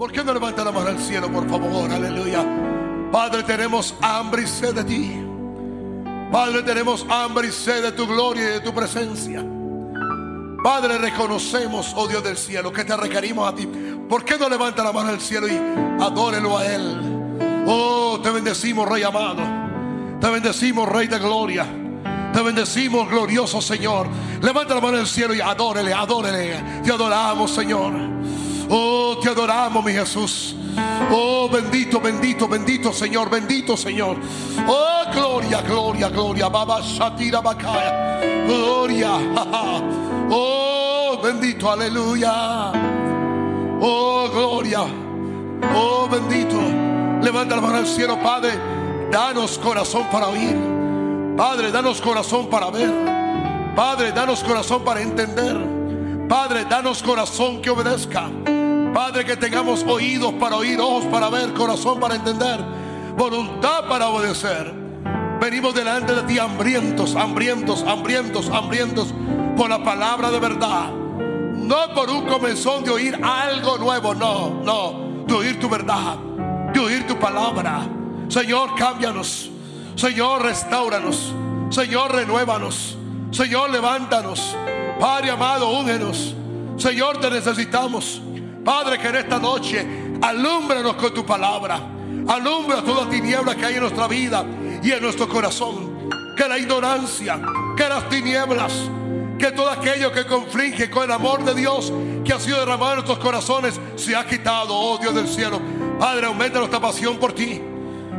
¿Por qué no levanta la mano al cielo, por favor? Aleluya. Padre, tenemos hambre y sed de ti. Padre, tenemos hambre y sed de tu gloria y de tu presencia. Padre, reconocemos, oh Dios del cielo, que te requerimos a ti. ¿Por qué no levanta la mano al cielo y adórelo a Él? Oh, te bendecimos, Rey amado. Te bendecimos, Rey de gloria. Te bendecimos, glorioso Señor. Levanta la mano al cielo y adórele, adórele. Te adoramos, Señor. Oh, te adoramos, mi Jesús. Oh, bendito, bendito, bendito Señor, bendito Señor. Oh, gloria, gloria, gloria. Baba Shatira Bakaya. Gloria. Oh, bendito, aleluya. Oh, gloria. Oh, bendito. Levanta la mano al cielo, Padre. Danos corazón para oír. Padre, danos corazón para ver. Padre, danos corazón para entender. Padre, danos corazón que obedezca. Padre, que tengamos oídos para oír, ojos para ver, corazón para entender, voluntad para obedecer. Venimos delante de ti hambrientos, hambrientos, hambrientos, hambrientos por la palabra de verdad. No por un comenzón de oír algo nuevo, no, no, de oír tu verdad, de oír tu palabra. Señor, cámbianos. Señor, restauranos. Señor, renuévanos. Señor, levántanos. Padre amado, úngenos. Señor, te necesitamos. Padre, que en esta noche alúmbranos con tu palabra. Alumbra toda tiniebla que hay en nuestra vida y en nuestro corazón. Que la ignorancia, que las tinieblas, que todo aquello que conflige con el amor de Dios que ha sido derramado en nuestros corazones se ha quitado, oh Dios del cielo. Padre, aumenta nuestra pasión por ti.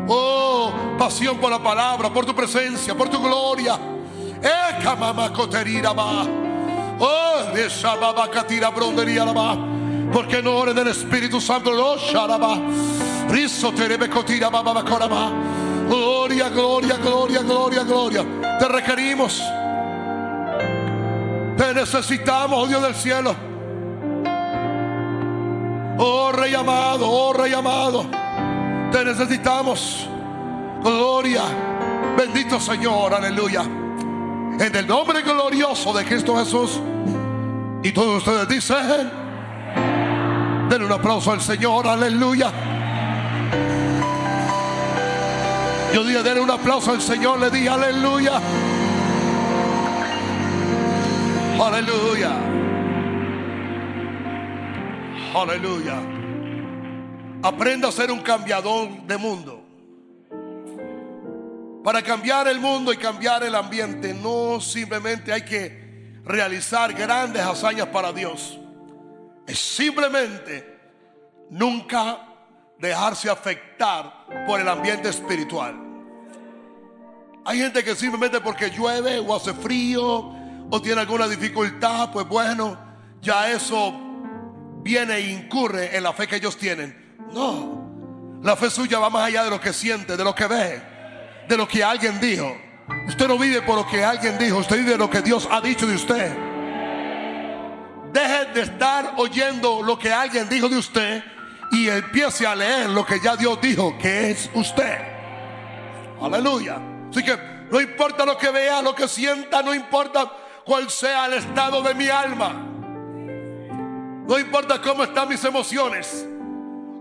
Oh, pasión por la palabra, por tu presencia, por tu gloria. Oh, ¿Por qué no oren del Espíritu Santo? Gloria, gloria, gloria, gloria, gloria. Te requerimos. Te necesitamos, oh Dios del cielo. Oh Rey amado, oh Rey amado. Te necesitamos. Gloria. Bendito Señor, aleluya. En el nombre glorioso de Cristo Jesús. Y todos ustedes dicen. Denle un aplauso al Señor, aleluya. Yo dije, denle un aplauso al Señor, le dije, aleluya. Aleluya. Aleluya. Aprenda a ser un cambiador de mundo. Para cambiar el mundo y cambiar el ambiente, no simplemente hay que realizar grandes hazañas para Dios simplemente nunca dejarse afectar por el ambiente espiritual. Hay gente que simplemente porque llueve o hace frío o tiene alguna dificultad, pues bueno, ya eso viene e incurre en la fe que ellos tienen. No, la fe suya va más allá de lo que siente, de lo que ve, de lo que alguien dijo. Usted no vive por lo que alguien dijo, usted vive lo que Dios ha dicho de usted. Deje de estar oyendo lo que alguien dijo de usted y empiece a leer lo que ya Dios dijo que es usted. Aleluya. Así que no importa lo que vea, lo que sienta, no importa cuál sea el estado de mi alma. No importa cómo están mis emociones.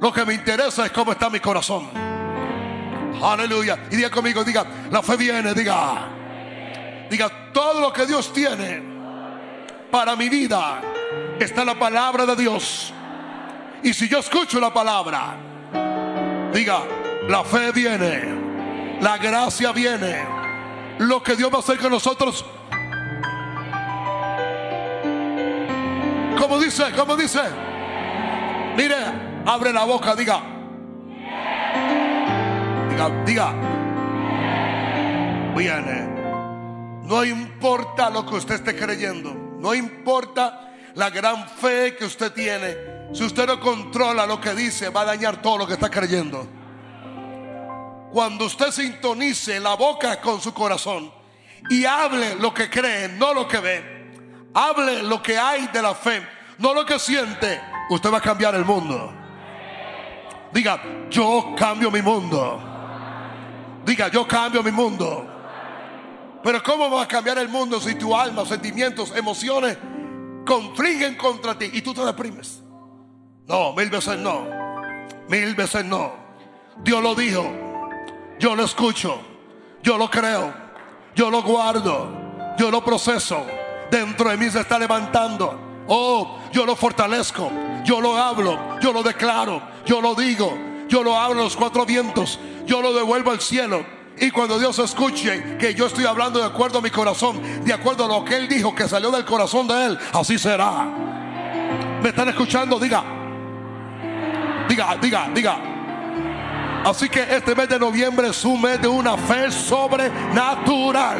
Lo que me interesa es cómo está mi corazón. Aleluya. Y diga conmigo, diga, la fe viene, diga. Diga, todo lo que Dios tiene para mi vida está la palabra de Dios. Y si yo escucho la palabra, diga, la fe viene, la gracia viene, lo que Dios va a hacer con nosotros. Como dice, como dice, mire, abre la boca, diga, diga, diga, viene. No importa lo que usted esté creyendo, no importa la gran fe que usted tiene, si usted no controla lo que dice, va a dañar todo lo que está creyendo. Cuando usted sintonice la boca con su corazón y hable lo que cree, no lo que ve, hable lo que hay de la fe, no lo que siente, usted va a cambiar el mundo. Diga, yo cambio mi mundo. Diga, yo cambio mi mundo. Pero ¿cómo va a cambiar el mundo si tu alma, sentimientos, emociones confligen contra ti y tú te deprimes. No, mil veces no. Mil veces no. Dios lo dijo. Yo lo escucho. Yo lo creo. Yo lo guardo. Yo lo proceso. Dentro de mí se está levantando. Oh, yo lo fortalezco. Yo lo hablo. Yo lo declaro. Yo lo digo. Yo lo hablo a los cuatro vientos. Yo lo devuelvo al cielo. Y cuando Dios escuche que yo estoy hablando de acuerdo a mi corazón, de acuerdo a lo que Él dijo que salió del corazón de Él, así será. ¿Me están escuchando? Diga. Diga, diga, diga. Así que este mes de noviembre es un mes de una fe sobrenatural.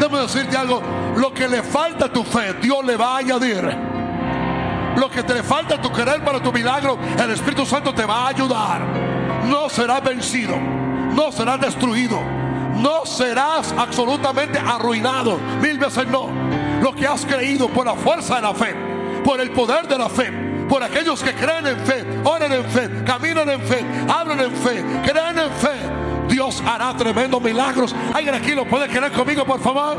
Déjame decirte algo. Lo que le falta a tu fe, Dios le va a añadir. Lo que te le falta a tu querer para tu milagro, el Espíritu Santo te va a ayudar. No serás vencido no serás destruido. No serás absolutamente arruinado. Mil veces no. Lo que has creído por la fuerza de la fe, por el poder de la fe, por aquellos que creen en fe, oren en fe, caminan en fe, hablan en fe, creen en fe. Dios hará tremendos milagros. Alguien aquí lo puede creer conmigo, por favor.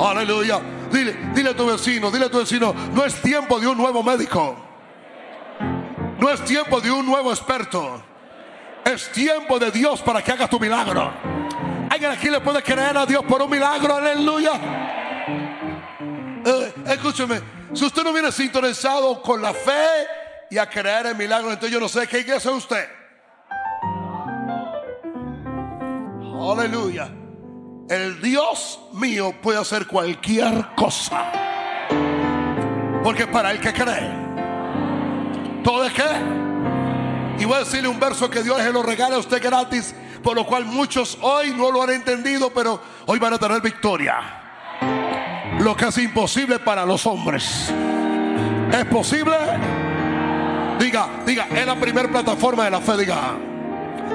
Aleluya. Dile, dile a tu vecino, dile a tu vecino, no es tiempo de un nuevo médico. No es tiempo de un nuevo experto. Es tiempo de Dios para que haga tu milagro. ¿Alguien aquí le puede creer a Dios por un milagro? Aleluya. Eh, escúcheme, si usted no viene sintonizado con la fe y a creer en milagros, entonces yo no sé qué iglesia es usted. Aleluya. El Dios mío puede hacer cualquier cosa. Porque para el que cree, todo es que y voy a decirle un verso que Dios se lo regala a usted gratis, por lo cual muchos hoy no lo han entendido, pero hoy van a tener victoria. Lo que es imposible para los hombres. ¿Es posible? Diga, diga, es la primera plataforma de la fe, diga.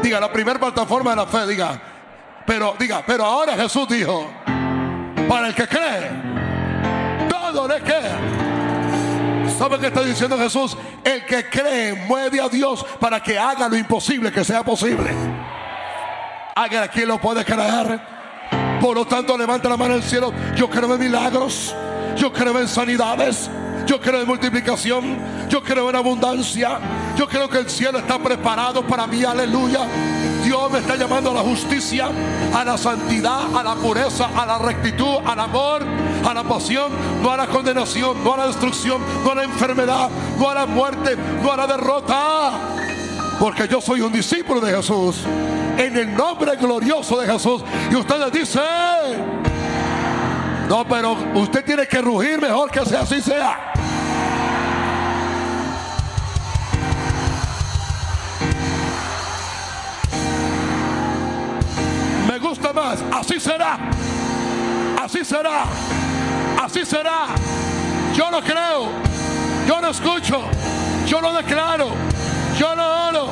Diga, la primera plataforma de la fe, diga. Pero, diga, pero ahora Jesús dijo, para el que cree, todo le queda. ¿Sabe qué está diciendo Jesús? El que cree mueve a Dios para que haga lo imposible que sea posible. Alguien aquí lo puede creer. Por lo tanto, levanta la mano al cielo. Yo creo en milagros. Yo creo en sanidades. Yo creo en multiplicación. Yo creo en abundancia. Yo creo que el cielo está preparado para mí. Aleluya. Dios me está llamando a la justicia, a la santidad, a la pureza, a la rectitud, al amor, a la pasión, no a la condenación, no a la destrucción, no a la enfermedad, no a la muerte, no a la derrota. Porque yo soy un discípulo de Jesús. En el nombre glorioso de Jesús. Y ustedes dicen, no, pero usted tiene que rugir mejor que sea así sea. gusta más. Así será. Así será. Así será. Yo lo creo. Yo lo escucho. Yo lo declaro. Yo lo oro.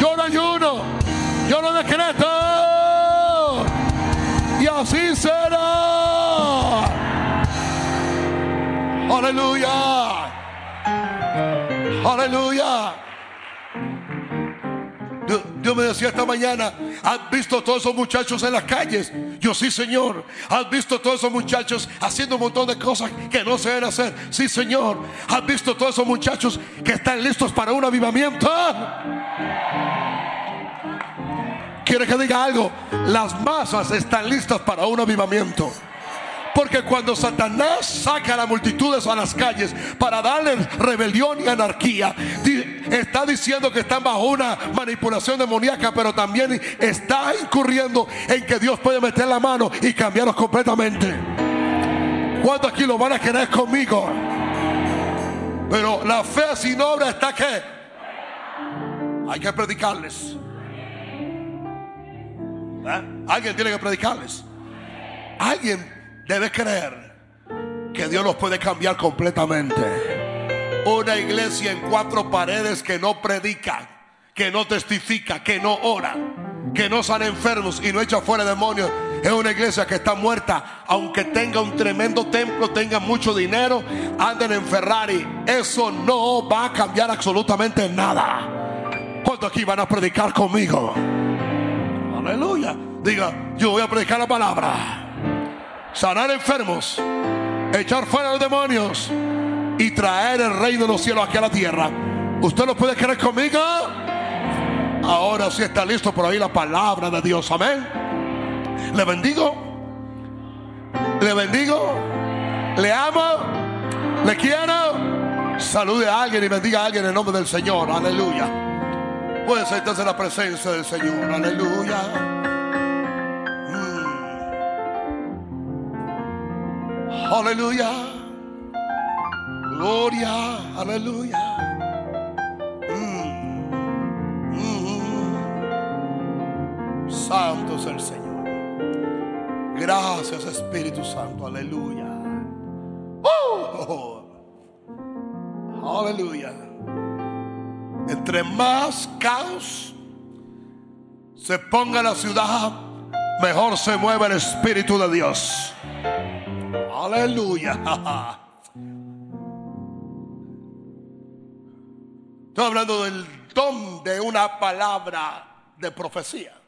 Yo lo ayuno. Yo lo decreto. Y así será. Aleluya. Aleluya. Dios, me decía esta mañana, ¿has visto todos esos muchachos en las calles? Yo sí, Señor. ¿Has visto todos esos muchachos haciendo un montón de cosas que no se deben hacer? Sí, Señor. ¿Has visto todos esos muchachos que están listos para un avivamiento? Quiere que diga algo? Las masas están listas para un avivamiento. Porque cuando Satanás saca a las multitudes a las calles para darles rebelión y anarquía, está diciendo que están bajo una manipulación demoníaca, pero también está incurriendo en que Dios puede meter la mano y cambiarlos completamente. ¿Cuántos aquí lo van a querer conmigo? Pero la fe sin obra está que hay que predicarles. ¿Eh? Alguien tiene que predicarles. Alguien debe creer que Dios los puede cambiar completamente. Una iglesia en cuatro paredes que no predica, que no testifica, que no ora, que no sale enfermos y no echa fuera demonios. Es una iglesia que está muerta, aunque tenga un tremendo templo, tenga mucho dinero, anden en Ferrari. Eso no va a cambiar absolutamente nada. ¿Cuántos aquí van a predicar conmigo? Aleluya. Diga, yo voy a predicar la palabra sanar enfermos, echar fuera los demonios y traer el reino de los cielos aquí a la tierra. ¿Usted lo puede creer conmigo? Ahora sí está listo por ahí la palabra de Dios. Amén. Le bendigo. Le bendigo. Le amo. Le quiero. Salude a alguien y bendiga a alguien en nombre del Señor. Aleluya. Puede sentarse en la presencia del Señor. Aleluya. Aleluya. Gloria. Aleluya. Mm. Mm. Santo es el Señor. Gracias Espíritu Santo. Aleluya. Oh. Aleluya. Entre más caos se ponga la ciudad, mejor se mueve el Espíritu de Dios. Aleluya. Estoy hablando del don de una palabra de profecía.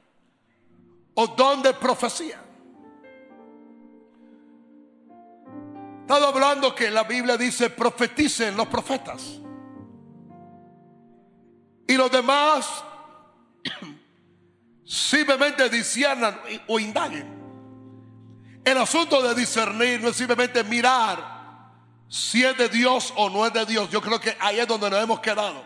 O don de profecía. estado hablando que la Biblia dice profeticen los profetas. Y los demás simplemente disciernan o indaguen. El asunto de discernir no es simplemente mirar si es de Dios o no es de Dios. Yo creo que ahí es donde nos hemos quedado.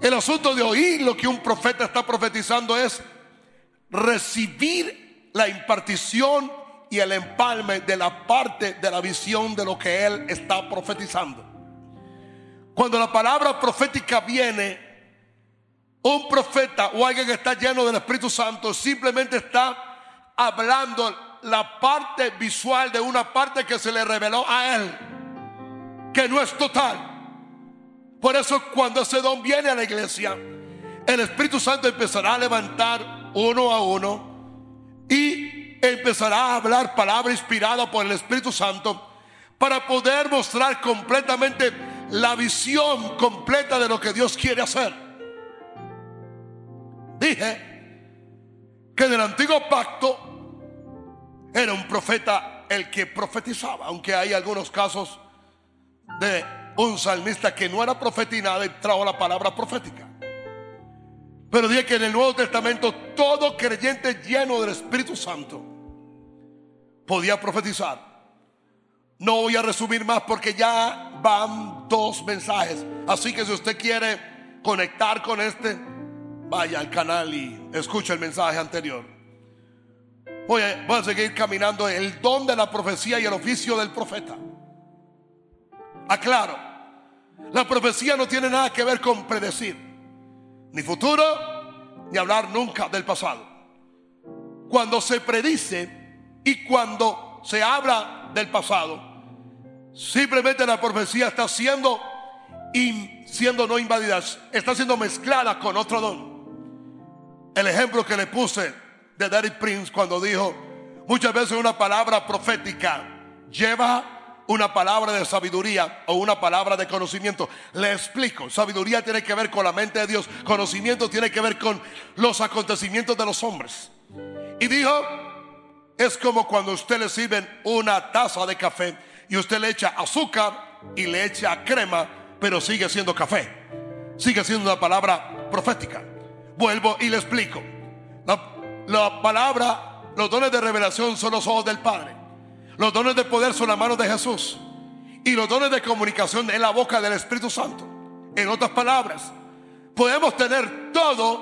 El asunto de oír lo que un profeta está profetizando es recibir la impartición y el empalme de la parte de la visión de lo que él está profetizando. Cuando la palabra profética viene, un profeta o alguien que está lleno del Espíritu Santo simplemente está hablando la parte visual de una parte que se le reveló a él, que no es total. Por eso cuando ese don viene a la iglesia, el Espíritu Santo empezará a levantar uno a uno y empezará a hablar palabra inspirada por el Espíritu Santo para poder mostrar completamente la visión completa de lo que Dios quiere hacer. Dije que en el antiguo pacto era un profeta el que profetizaba, aunque hay algunos casos de un salmista que no era profeta y nada y trajo la palabra profética. Pero dije que en el Nuevo Testamento todo creyente lleno del Espíritu Santo podía profetizar. No voy a resumir más porque ya van dos mensajes. Así que si usted quiere conectar con este, vaya al canal y escuche el mensaje anterior. Voy a, a seguir caminando el don de la profecía y el oficio del profeta. Aclaro, la profecía no tiene nada que ver con predecir, ni futuro, ni hablar nunca del pasado. Cuando se predice, y cuando se habla del pasado, simplemente la profecía está siendo, siendo no invadida, está siendo mezclada con otro don. El ejemplo que le puse de Derek Prince cuando dijo, muchas veces una palabra profética lleva una palabra de sabiduría o una palabra de conocimiento. Le explico, sabiduría tiene que ver con la mente de Dios, conocimiento tiene que ver con los acontecimientos de los hombres. Y dijo, es como cuando usted le sirven una taza de café y usted le echa azúcar y le echa crema, pero sigue siendo café. Sigue siendo una palabra profética. Vuelvo y le explico. La, palabra, los dones de revelación son los ojos del Padre. Los dones de poder son las manos de Jesús. Y los dones de comunicación en la boca del Espíritu Santo. En otras palabras, podemos tener todos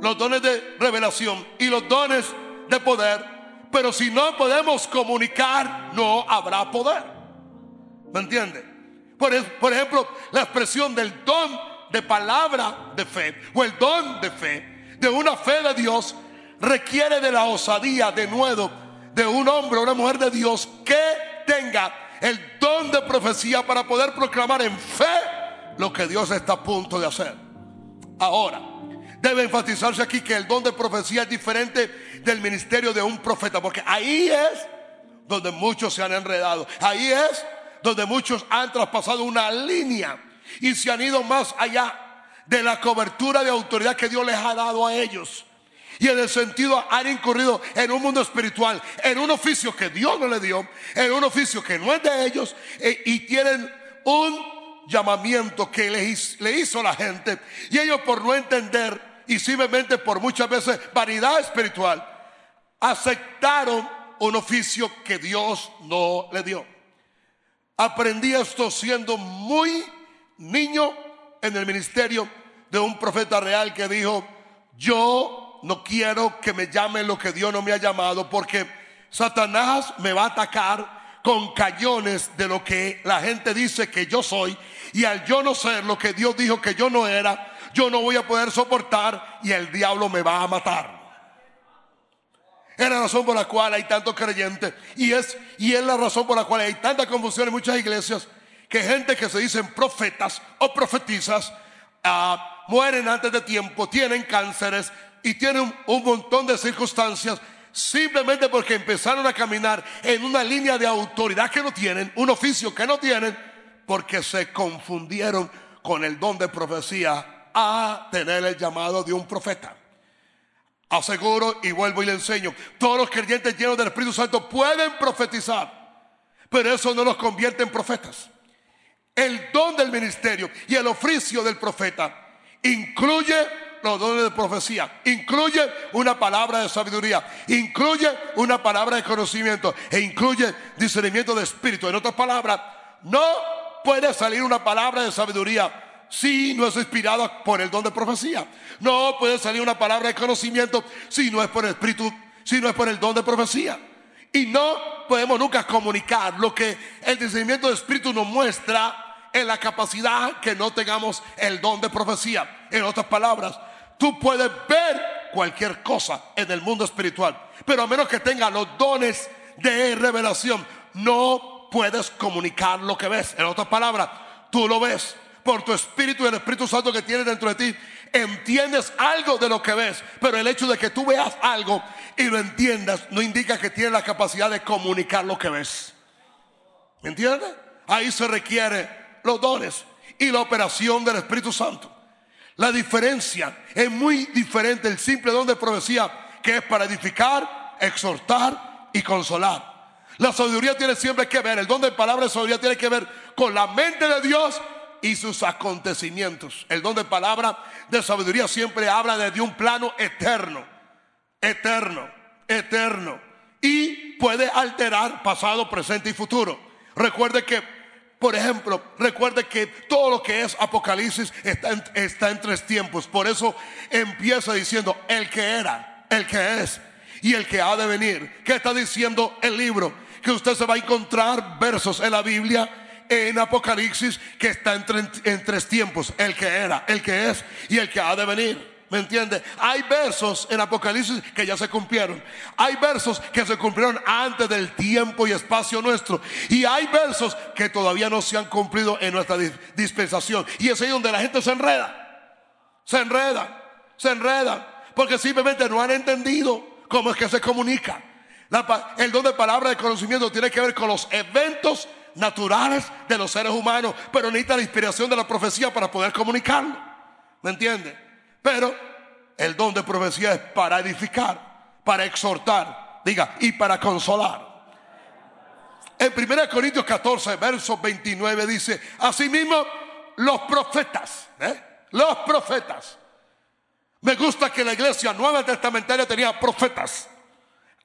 los dones de revelación y los dones de poder pero si no podemos comunicar, no habrá poder. ¿Me entiende? Por, por ejemplo, la expresión del don de palabra de fe o el don de fe, de una fe de Dios, requiere de la osadía, de nuevo, de un hombre o una mujer de Dios que tenga el don de profecía para poder proclamar en fe lo que Dios está a punto de hacer. Ahora, debe enfatizarse aquí que el don de profecía es diferente del ministerio de un profeta, porque ahí es donde muchos se han enredado, ahí es donde muchos han traspasado una línea y se han ido más allá de la cobertura de autoridad que Dios les ha dado a ellos. Y en el sentido han incurrido en un mundo espiritual, en un oficio que Dios no le dio, en un oficio que no es de ellos, e, y tienen un llamamiento que le, le hizo la gente y ellos por no entender y simplemente por muchas veces vanidad espiritual, aceptaron un oficio que Dios no le dio. Aprendí esto siendo muy niño en el ministerio de un profeta real que dijo, yo no quiero que me llame lo que Dios no me ha llamado porque Satanás me va a atacar con cañones de lo que la gente dice que yo soy y al yo no ser lo que Dios dijo que yo no era, yo no voy a poder soportar y el diablo me va a matar. Es la razón por la cual hay tantos creyentes y es, y es la razón por la cual hay tanta confusión en muchas iglesias que gente que se dicen profetas o profetizas ah, mueren antes de tiempo, tienen cánceres y tienen un montón de circunstancias simplemente porque empezaron a caminar en una línea de autoridad que no tienen, un oficio que no tienen, porque se confundieron con el don de profecía a tener el llamado de un profeta. Aseguro y vuelvo y le enseño, todos los creyentes llenos del Espíritu Santo pueden profetizar, pero eso no los convierte en profetas. El don del ministerio y el oficio del profeta incluye los dones de profecía, incluye una palabra de sabiduría, incluye una palabra de conocimiento e incluye discernimiento de espíritu. En otras palabras, no puede salir una palabra de sabiduría si no es inspirada por el don de profecía. No puede salir una palabra de conocimiento si no es por el espíritu, si no es por el don de profecía. Y no podemos nunca comunicar lo que el discernimiento de espíritu nos muestra en la capacidad que no tengamos el don de profecía. En otras palabras, Tú puedes ver cualquier cosa en el mundo espiritual, pero a menos que tenga los dones de revelación, no puedes comunicar lo que ves. En otras palabras, tú lo ves por tu espíritu y el Espíritu Santo que tienes dentro de ti. Entiendes algo de lo que ves, pero el hecho de que tú veas algo y lo entiendas no indica que tienes la capacidad de comunicar lo que ves. ¿Me entiendes? Ahí se requiere los dones y la operación del Espíritu Santo. La diferencia es muy diferente el simple don de profecía que es para edificar, exhortar y consolar. La sabiduría tiene siempre que ver, el don de palabra de sabiduría tiene que ver con la mente de Dios y sus acontecimientos. El don de palabra de sabiduría siempre habla desde un plano eterno, eterno, eterno. Y puede alterar pasado, presente y futuro. Recuerde que por ejemplo, recuerde que todo lo que es Apocalipsis está en, está en tres tiempos. Por eso empieza diciendo el que era, el que es y el que ha de venir. ¿Qué está diciendo el libro? Que usted se va a encontrar versos en la Biblia en Apocalipsis que está en, en, tres tiempos, el que era, el que es y el que ha de venir. ¿Me entiende? Hay versos en Apocalipsis que ya se cumplieron. Hay versos que se cumplieron antes del tiempo y espacio nuestro. Y hay versos que todavía no se han cumplido en nuestra dispensación. Y es ahí donde la gente se enreda. Se enreda. Se enreda. Porque simplemente no han entendido cómo es que se comunica. el don de palabra de conocimiento tiene que ver con los eventos naturales de los seres humanos. Pero necesita la inspiración de la profecía para poder comunicarlo. ¿Me entiende? Pero el don de profecía es para edificar, para exhortar, diga, y para consolar. En 1 Corintios 14, verso 29 dice, asimismo los profetas, ¿eh? los profetas. Me gusta que la iglesia nueva testamentaria tenía profetas.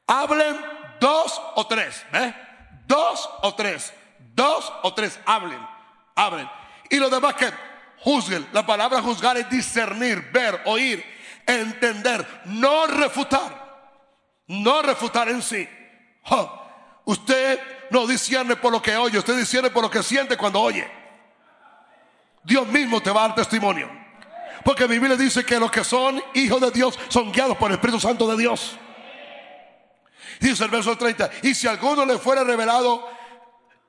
Hablen dos o tres, ¿eh? dos o tres, dos o tres, hablen, hablen. Y lo demás que juzguen. La palabra juzgar es discernir, ver, oír, entender, no refutar. No refutar en sí. Usted no discierne por lo que oye, usted discierne por lo que siente cuando oye. Dios mismo te va a dar testimonio. Porque mi Biblia dice que los que son hijos de Dios son guiados por el Espíritu Santo de Dios. Dice el verso 30, y si alguno le fuera revelado,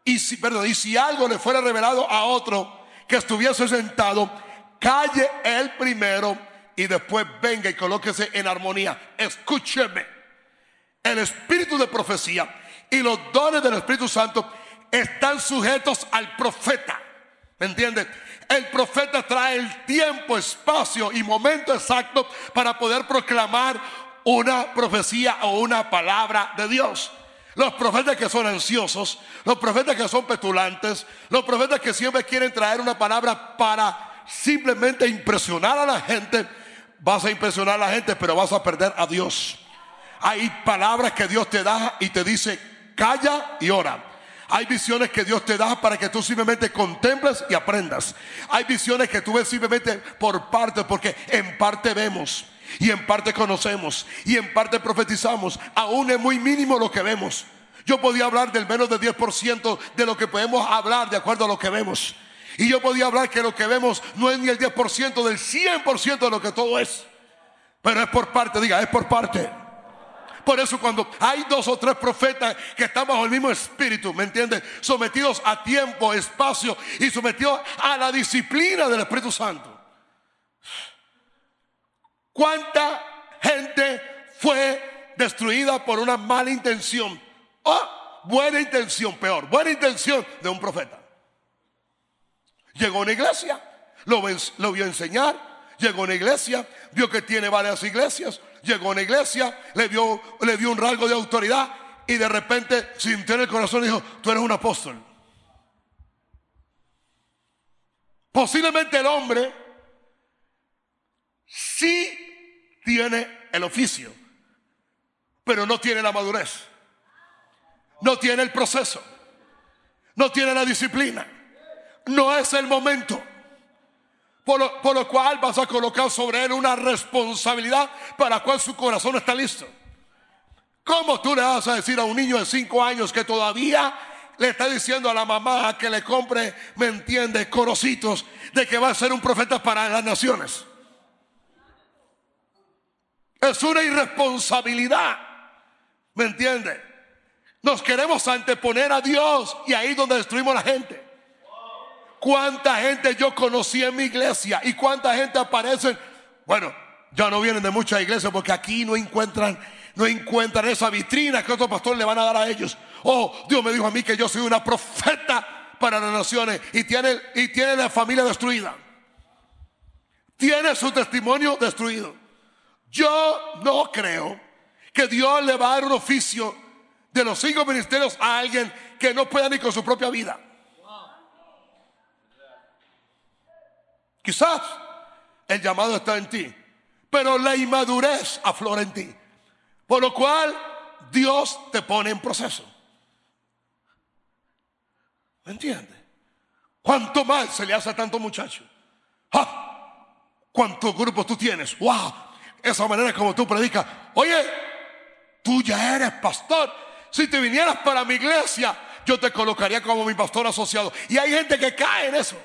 y si, perdón, y si algo le fuera revelado a otro, que estuviese sentado, calle él primero y después venga y colóquese en armonía. Escúcheme. El espíritu de profecía y los dones del Espíritu Santo están sujetos al profeta. ¿Me entiende? El profeta trae el tiempo, espacio y momento exacto para poder proclamar una profecía o una palabra de Dios. Los profetas que son ansiosos, los profetas que son petulantes, los profetas que siempre quieren traer una palabra para simplemente impresionar a la gente, vas a impresionar a la gente, pero vas a perder a Dios. Hay palabras que Dios te da y te dice, calla y ora. Hay visiones que Dios te da para que tú simplemente contemples y aprendas. Hay visiones que tú ves simplemente por parte, porque en parte vemos y en parte conocemos y en parte profetizamos. Aún es muy mínimo lo que vemos. Yo podía hablar del menos del 10% de lo que podemos hablar de acuerdo a lo que vemos. Y yo podía hablar que lo que vemos no es ni el 10% del 100% de lo que todo es. Pero es por parte, diga, es por parte. Por eso cuando hay dos o tres profetas que están bajo el mismo espíritu, ¿me entiendes? Sometidos a tiempo, espacio y sometidos a la disciplina del Espíritu Santo. ¿Cuánta gente fue destruida por una mala intención? O buena intención, peor, buena intención de un profeta. Llegó a una iglesia, lo, vio enseñar, llegó a una iglesia, vio que tiene varias iglesias, llegó a una iglesia, le dio, le dio un rasgo de autoridad y de repente sintió en el corazón y dijo, tú eres un apóstol. Posiblemente el hombre sí tiene el oficio, pero no tiene la madurez, no tiene el proceso, no tiene la disciplina, no es el momento. Por lo, cual vas a colocar sobre él una responsabilidad para la cual su corazón está listo. ¿Cómo tú le vas a decir a un niño de 5 años que todavía le está diciendo a la mamá que le compre, me entiende, corocitos, de que va a ser un profeta para las naciones? Es una irresponsabilidad. ¿Me entiende? Nos queremos anteponer a Dios y ahí es donde destruimos la gente cuánta gente yo conocí en mi iglesia y cuánta gente aparece. Bueno, ya no vienen de muchas iglesias porque aquí no encuentran, no encuentran esa vitrina que otros pastores le van a dar a ellos. Oh, Dios me dijo a mí que yo soy una profeta para las naciones y tiene, y tiene la familia destruida. Tiene su testimonio destruido. Yo no creo que Dios le va a dar un oficio de los cinco ministerios a alguien que no pueda ni con su propia vida. Quizás el llamado está en ti, pero la inmadurez aflora en ti. Por lo cual Dios te pone en proceso. ¿Me entiendes? ¿Cuánto mal se le hace a tanto muchacho? ¡Ah! ¿Cuántos grupos tú tienes? ¡Wow! Esa manera como tú predicas. Oye, tú ya eres pastor. Si te vinieras para mi iglesia, yo te colocaría como mi pastor asociado. Y hay gente que cae en eso.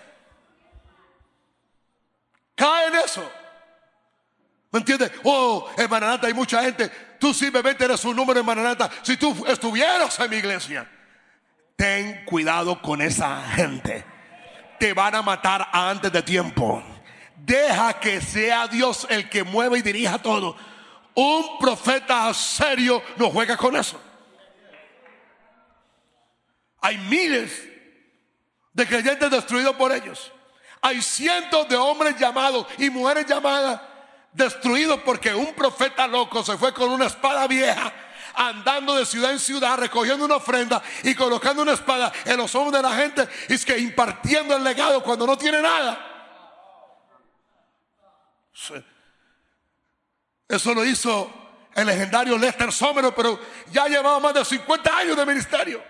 Cae en eso. ¿Me entiendes? Oh, en Mananata hay mucha gente. Tú simplemente eres un número en Mananata. Si tú estuvieras en mi iglesia, ten cuidado con esa gente. Te van a matar antes de tiempo. Deja que sea Dios el que mueva y dirija todo. Un profeta serio no juega con eso. Hay miles de creyentes destruidos por ellos. Hay cientos de hombres llamados y mujeres llamadas destruidos porque un profeta loco se fue con una espada vieja andando de ciudad en ciudad, recogiendo una ofrenda y colocando una espada en los hombros de la gente y es que impartiendo el legado cuando no tiene nada. Eso lo hizo el legendario Lester Somero, pero ya llevaba más de 50 años de ministerio.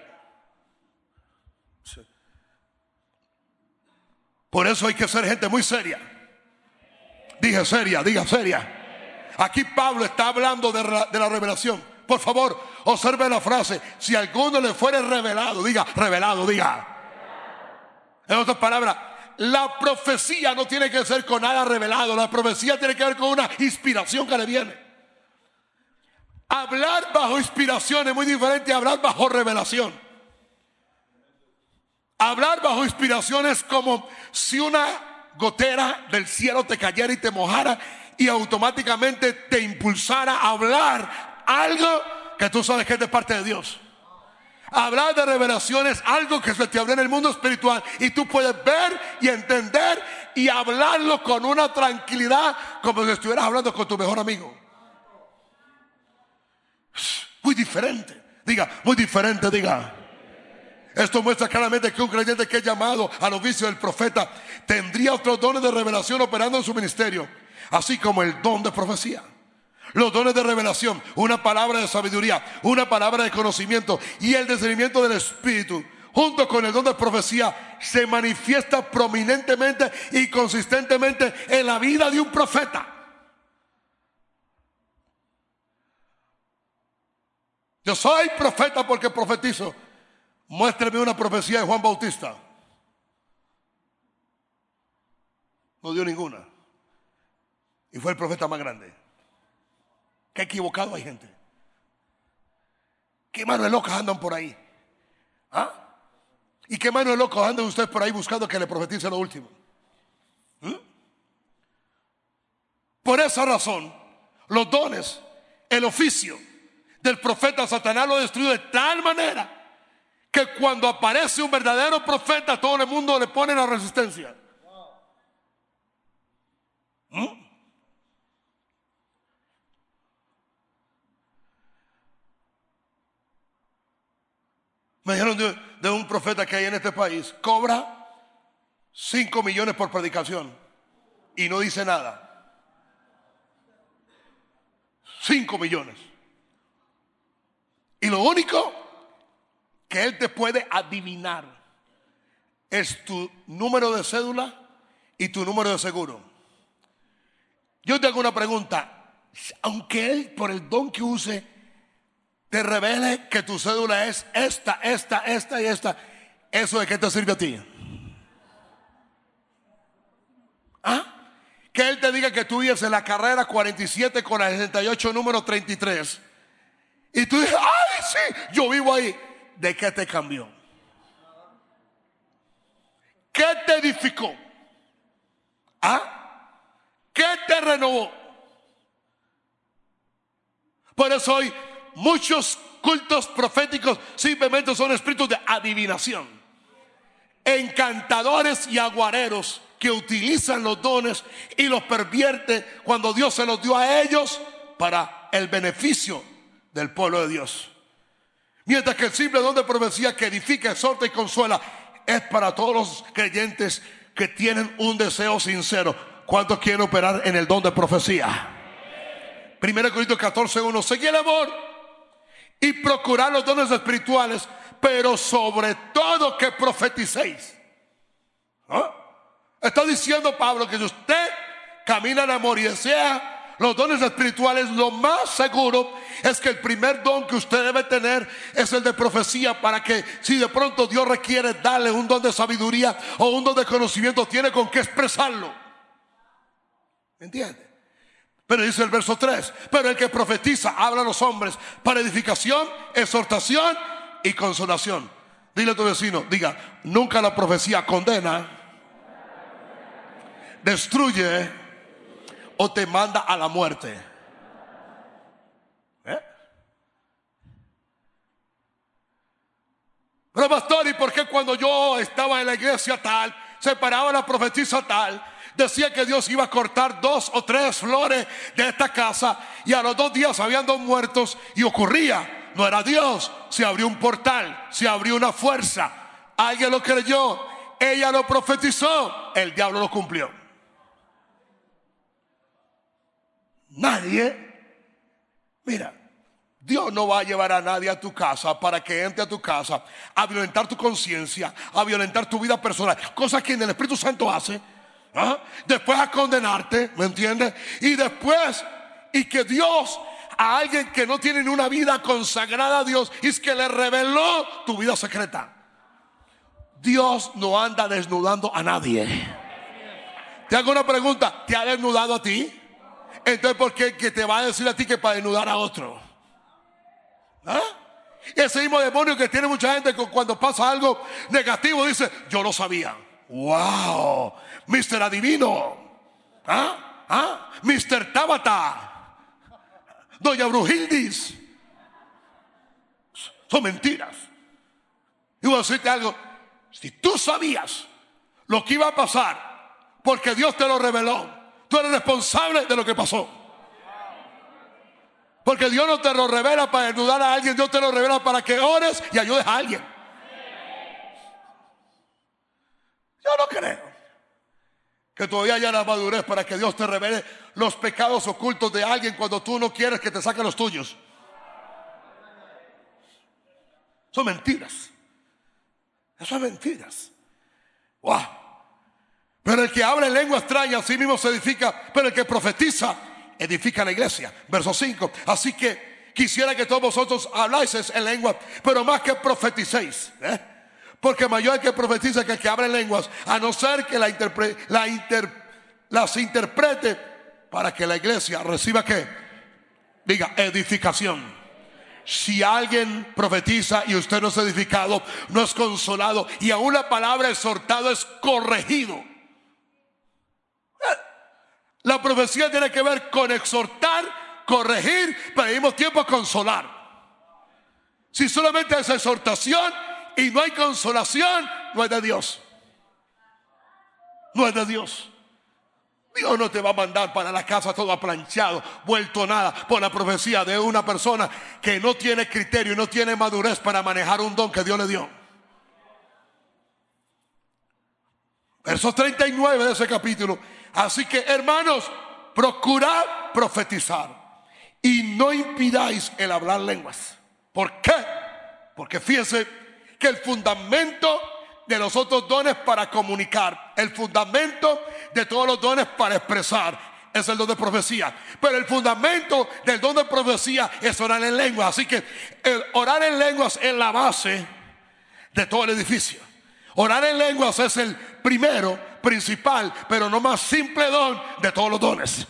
Por eso hay que ser gente muy seria. Dije seria, diga seria. Aquí Pablo está hablando de, la revelación. Por favor, observe la frase. Si alguno le fuere revelado, diga revelado, diga. En otras palabras, la profecía no tiene que ser con nada revelado. La profecía tiene que ver con una inspiración que le viene. Hablar bajo inspiración es muy diferente a hablar bajo revelación. Hablar bajo inspiración es como si una gotera del cielo te cayera y te mojara y automáticamente te impulsara a hablar algo que tú sabes que es de parte de Dios. Hablar de revelación es algo que se te abre en el mundo espiritual y tú puedes ver y entender y hablarlo con una tranquilidad como si estuvieras hablando con tu mejor amigo. Muy diferente. Diga, muy diferente, diga. Esto muestra claramente que un creyente que es llamado al oficio del profeta tendría otros dones de revelación operando en su ministerio, así como el don de profecía. Los dones de revelación, una palabra de sabiduría, una palabra de conocimiento y el discernimiento del Espíritu, junto con el don de profecía, se manifiesta prominentemente y consistentemente en la vida de un profeta. Yo soy profeta porque profetizo. Muéstreme una profecía de Juan Bautista. No dio ninguna. Y fue el profeta más grande. Qué equivocado hay gente. Qué manos locos andan por ahí. ¿Ah? ¿Y qué manos locos andan ustedes por ahí buscando que le profetice lo último? ¿Mm? Por esa razón, los dones, el oficio del profeta Satanás lo destruyó de tal manera que cuando aparece un verdadero profeta, todo el mundo le pone la resistencia. ¿Mm? Me dijeron de, un profeta que hay en este país, cobra 5 millones por predicación y no dice nada. 5 millones. Y lo único que él te puede adivinar es tu número de cédula y tu número de seguro. Yo te hago una pregunta. Aunque él, por el don que use, te revele que tu cédula es esta, esta, esta y esta, ¿eso de qué te sirve a ti? ¿Ah? Que Él te diga que tú vives en la carrera 47 con la 68 número 33. Y tú dices, ay, sí, yo vivo ahí. ¿De qué te cambió? ¿Qué te edificó? ¿Ah? ¿Qué te renovó? Por eso hoy muchos cultos proféticos simplemente son espíritus de adivinación. Encantadores y aguareros que utilizan los dones y los pervierte cuando Dios se los dio a ellos para el beneficio del pueblo de Dios. Mientras que el simple don de profecía que edifica, exhorta y consuela es para todos los creyentes que tienen un deseo sincero. ¿Cuántos quieren operar en el don de profecía? 1 Corintios 14, 1. Seguí el amor y procurar los dones espirituales, pero sobre todo que profeticéis. ¿Ah? Está diciendo Pablo que si usted camina en amor y desea los dones espirituales, lo más seguro es que el primer don que usted debe tener es el de profecía para que si de pronto Dios requiere darle un don de sabiduría o un don de conocimiento, tiene con qué expresarlo. ¿Me entiende? Pero dice el verso 3, pero el que profetiza habla a los hombres para edificación, exhortación y consolación. Dile a tu vecino, diga, nunca la profecía condena, destruye o te manda a la muerte. ¿Eh? Pero pastor, ¿y por qué cuando yo estaba en la iglesia tal, se paraba la profetisa tal? Decía que Dios iba a cortar dos o tres flores de esta casa y a los dos días habían dos muertos y ocurría, no era Dios, se abrió un portal, se abrió una fuerza, alguien lo creyó, ella lo profetizó, el diablo lo cumplió. Nadie, mira, Dios no va a llevar a nadie a tu casa para que entre a tu casa a violentar tu conciencia, a violentar tu vida personal, cosa que en el Espíritu Santo hace. ¿Ah? Después a condenarte, ¿me entiendes? Y después, y que Dios a alguien que no tiene una vida consagrada a Dios, es que le reveló tu vida secreta. Dios no anda desnudando a nadie. Te hago una pregunta, ¿te ha desnudado a ti? Entonces, ¿por qué que te va a decir a ti que para desnudar a otro? ¿Ah? Ese mismo demonio que tiene mucha gente cuando pasa algo negativo dice, yo lo sabía. Wow, Mr. Adivino, ¿Ah? ¿Ah? Mr. Tabata, Doña Brujildis. Son mentiras. Y voy a decirte algo. Si tú sabías lo que iba a pasar, porque Dios te lo reveló, tú eres responsable de lo que pasó. Porque Dios no te lo revela para ayudar a alguien, Dios te lo revela para que ores y ayudes a alguien. Yo no creo que todavía haya la madurez para que Dios te revele los pecados ocultos de alguien cuando tú no quieres que te saquen los tuyos. Son mentiras. Eso es mentiras. Wow. Pero el que habla en lengua extraña, sí mismo se edifica. Pero el que profetiza, edifica la iglesia. Verso 5. Así que quisiera que todos vosotros habláis en lengua, pero más que profeticéis. ¿eh? Porque mayor el que profetiza que el que habla en lenguas, a no ser que la la las interprete para que la iglesia reciba que diga edificación. Si alguien profetiza y usted no es edificado, no es consolado y aún la palabra exhortado es corregido. La profecía tiene que ver con exhortar, corregir, pero al mismo tiempo consolar. Si solamente es exhortación y no hay consolación, no es de Dios. No es de Dios. Dios no te va a mandar para la casa todo aplanchado, vuelto nada, por la profecía de una persona que no tiene criterio y no tiene madurez para manejar un don que Dios le dio. Verso 39 de ese capítulo. Así que hermanos, procurad profetizar y no impidáis el hablar lenguas. ¿Por qué? Porque fíjense que el fundamento de los otros dones para comunicar, el fundamento de todos los dones para expresar, es el don de profecía. Pero el fundamento del don de profecía es orar en lenguas. Así que el orar en lenguas es la base de todo el edificio. Orar en lenguas es el primero, principal, pero no más simple don de todos los dones.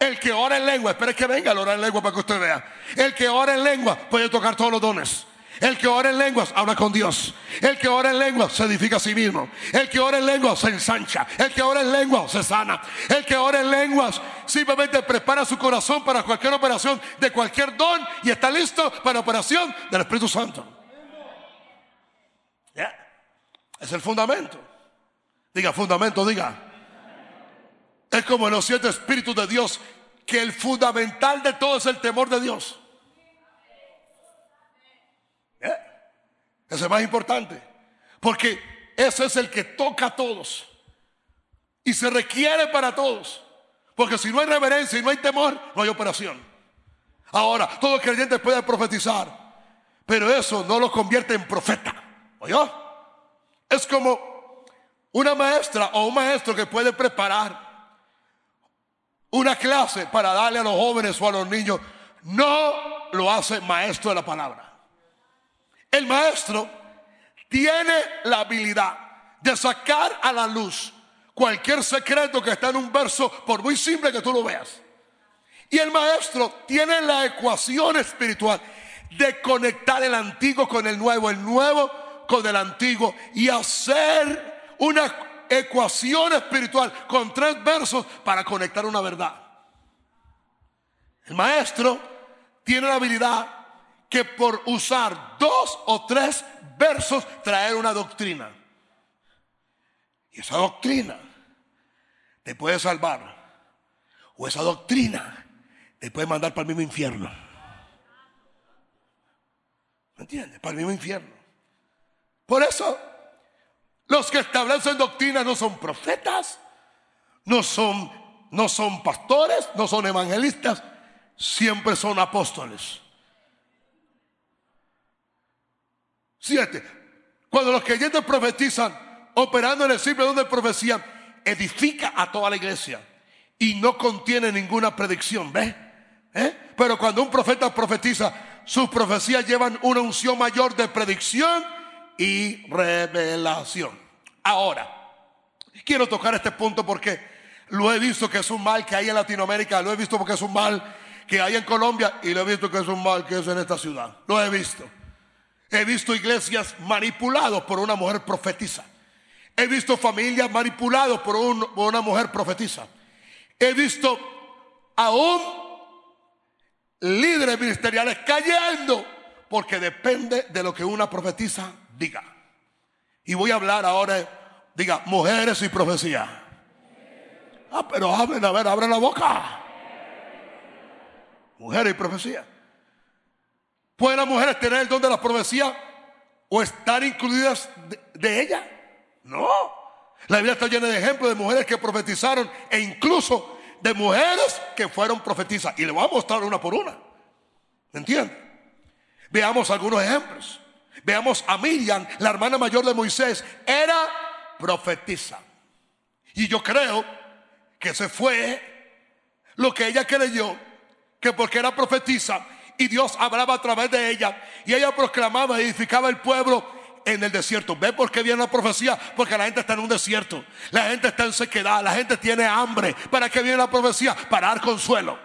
El que ora en lengua, espere que venga a orar en lengua para que usted vea. El que ora en lengua puede tocar todos los dones. El que ora en lenguas habla con Dios. El que ora en lenguas se edifica a sí mismo. El que ora en lenguas se ensancha. El que ora en lenguas se sana. El que ora en lenguas simplemente prepara su corazón para cualquier operación de cualquier don y está listo para la operación del Espíritu Santo. Es el fundamento. Diga, fundamento, diga. Es como en los siete espíritus de Dios, que el fundamental de todo es el temor de Dios. Es más importante. Porque ese es el que toca a todos. Y se requiere para todos. Porque si no hay reverencia y no hay temor, no hay operación. Ahora, todo creyente puede profetizar. Pero eso no lo convierte en profeta. ¿Oyó? Es como una maestra o un maestro que puede preparar una clase para darle a los jóvenes o a los niños. No lo hace maestro de la palabra. El maestro tiene la habilidad de sacar a la luz cualquier secreto que está en un verso, por muy simple que tú lo veas. Y el maestro tiene la ecuación espiritual de conectar el antiguo con el nuevo, el nuevo con el antiguo y hacer una ecuación espiritual con tres versos para conectar una verdad. El maestro tiene la habilidad que por usar dos o tres versos traer una doctrina. Y esa doctrina te puede salvar. O esa doctrina te puede mandar para el mismo infierno. ¿Me entiendes? Para el mismo infierno. Por eso, los que establecen doctrina no son profetas, no son, no son pastores, no son evangelistas, siempre son apóstoles. Siete. Cuando los creyentes profetizan, operando en el simple don de profecía, edifica a toda la iglesia y no contiene ninguna predicción. ¿Ves? ¿Eh? Pero cuando un profeta profetiza, sus profecías llevan una unción mayor de predicción y revelación. Ahora, quiero tocar este punto porque lo he visto que es un mal que hay en Latinoamérica, lo he visto porque es un mal que hay en Colombia y lo he visto que es un mal que es en esta ciudad. Lo he visto. He visto iglesias manipuladas por una mujer profetiza. He visto familias manipuladas por, una mujer profetiza. He visto aún líderes ministeriales cayendo porque depende de lo que una profetiza diga. Y voy a hablar ahora, diga, mujeres y profecía. Ah, pero hablen, a ver, abran la boca. Mujeres y profecía. ¿Pueden las mujeres tener el don de la profecía o estar incluidas de, ella? No. La Biblia está llena de ejemplos de mujeres que profetizaron e incluso de mujeres que fueron profetizas. Y le voy a mostrar una por una. ¿Me entiende? Veamos algunos ejemplos. Veamos a Miriam, la hermana mayor de Moisés, era profetisa. Y yo creo que ese fue lo que ella creyó, que porque era profetisa y Dios hablaba a través de ella y ella proclamaba edificaba el pueblo en el desierto. ¿Ve por qué viene la profecía? Porque la gente está en un desierto, la gente está en sequedad, la gente tiene hambre. ¿Para qué viene la profecía? Para dar consuelo,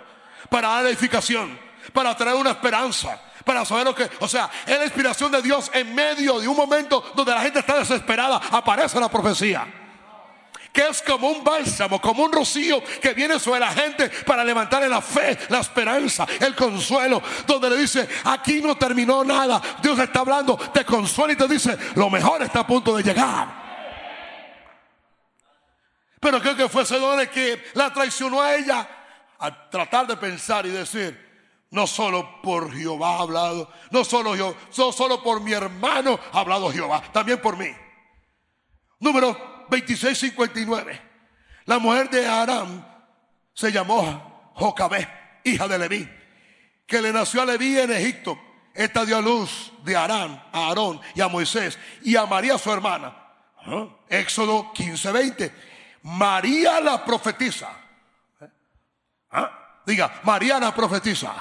para dar edificación, para traer una esperanza, para saber lo que, o sea, es la inspiración de Dios en medio de un momento donde la gente está desesperada, aparece la profecía. Que es como un bálsamo, como un rocío que viene sobre la gente para levantarle la fe, la esperanza, el consuelo. Donde le dice, aquí no terminó nada. Dios está hablando, te consuela y te dice, lo mejor está a punto de llegar. Pero creo que fue ese don que la traicionó a ella a tratar de pensar y decir, no solo por Jehová ha hablado, no solo yo, no solo por mi hermano ha hablado Jehová, también por mí. Número 2659. La mujer de Aram se llamó Jocabé, hija de Leví, que le nació a Leví en Egipto. Esta dio a luz de Aram, a Aarón y a Moisés y a María su hermana. Éxodo 15:20. María la profetiza. ¿Ah? Diga, María la profetiza.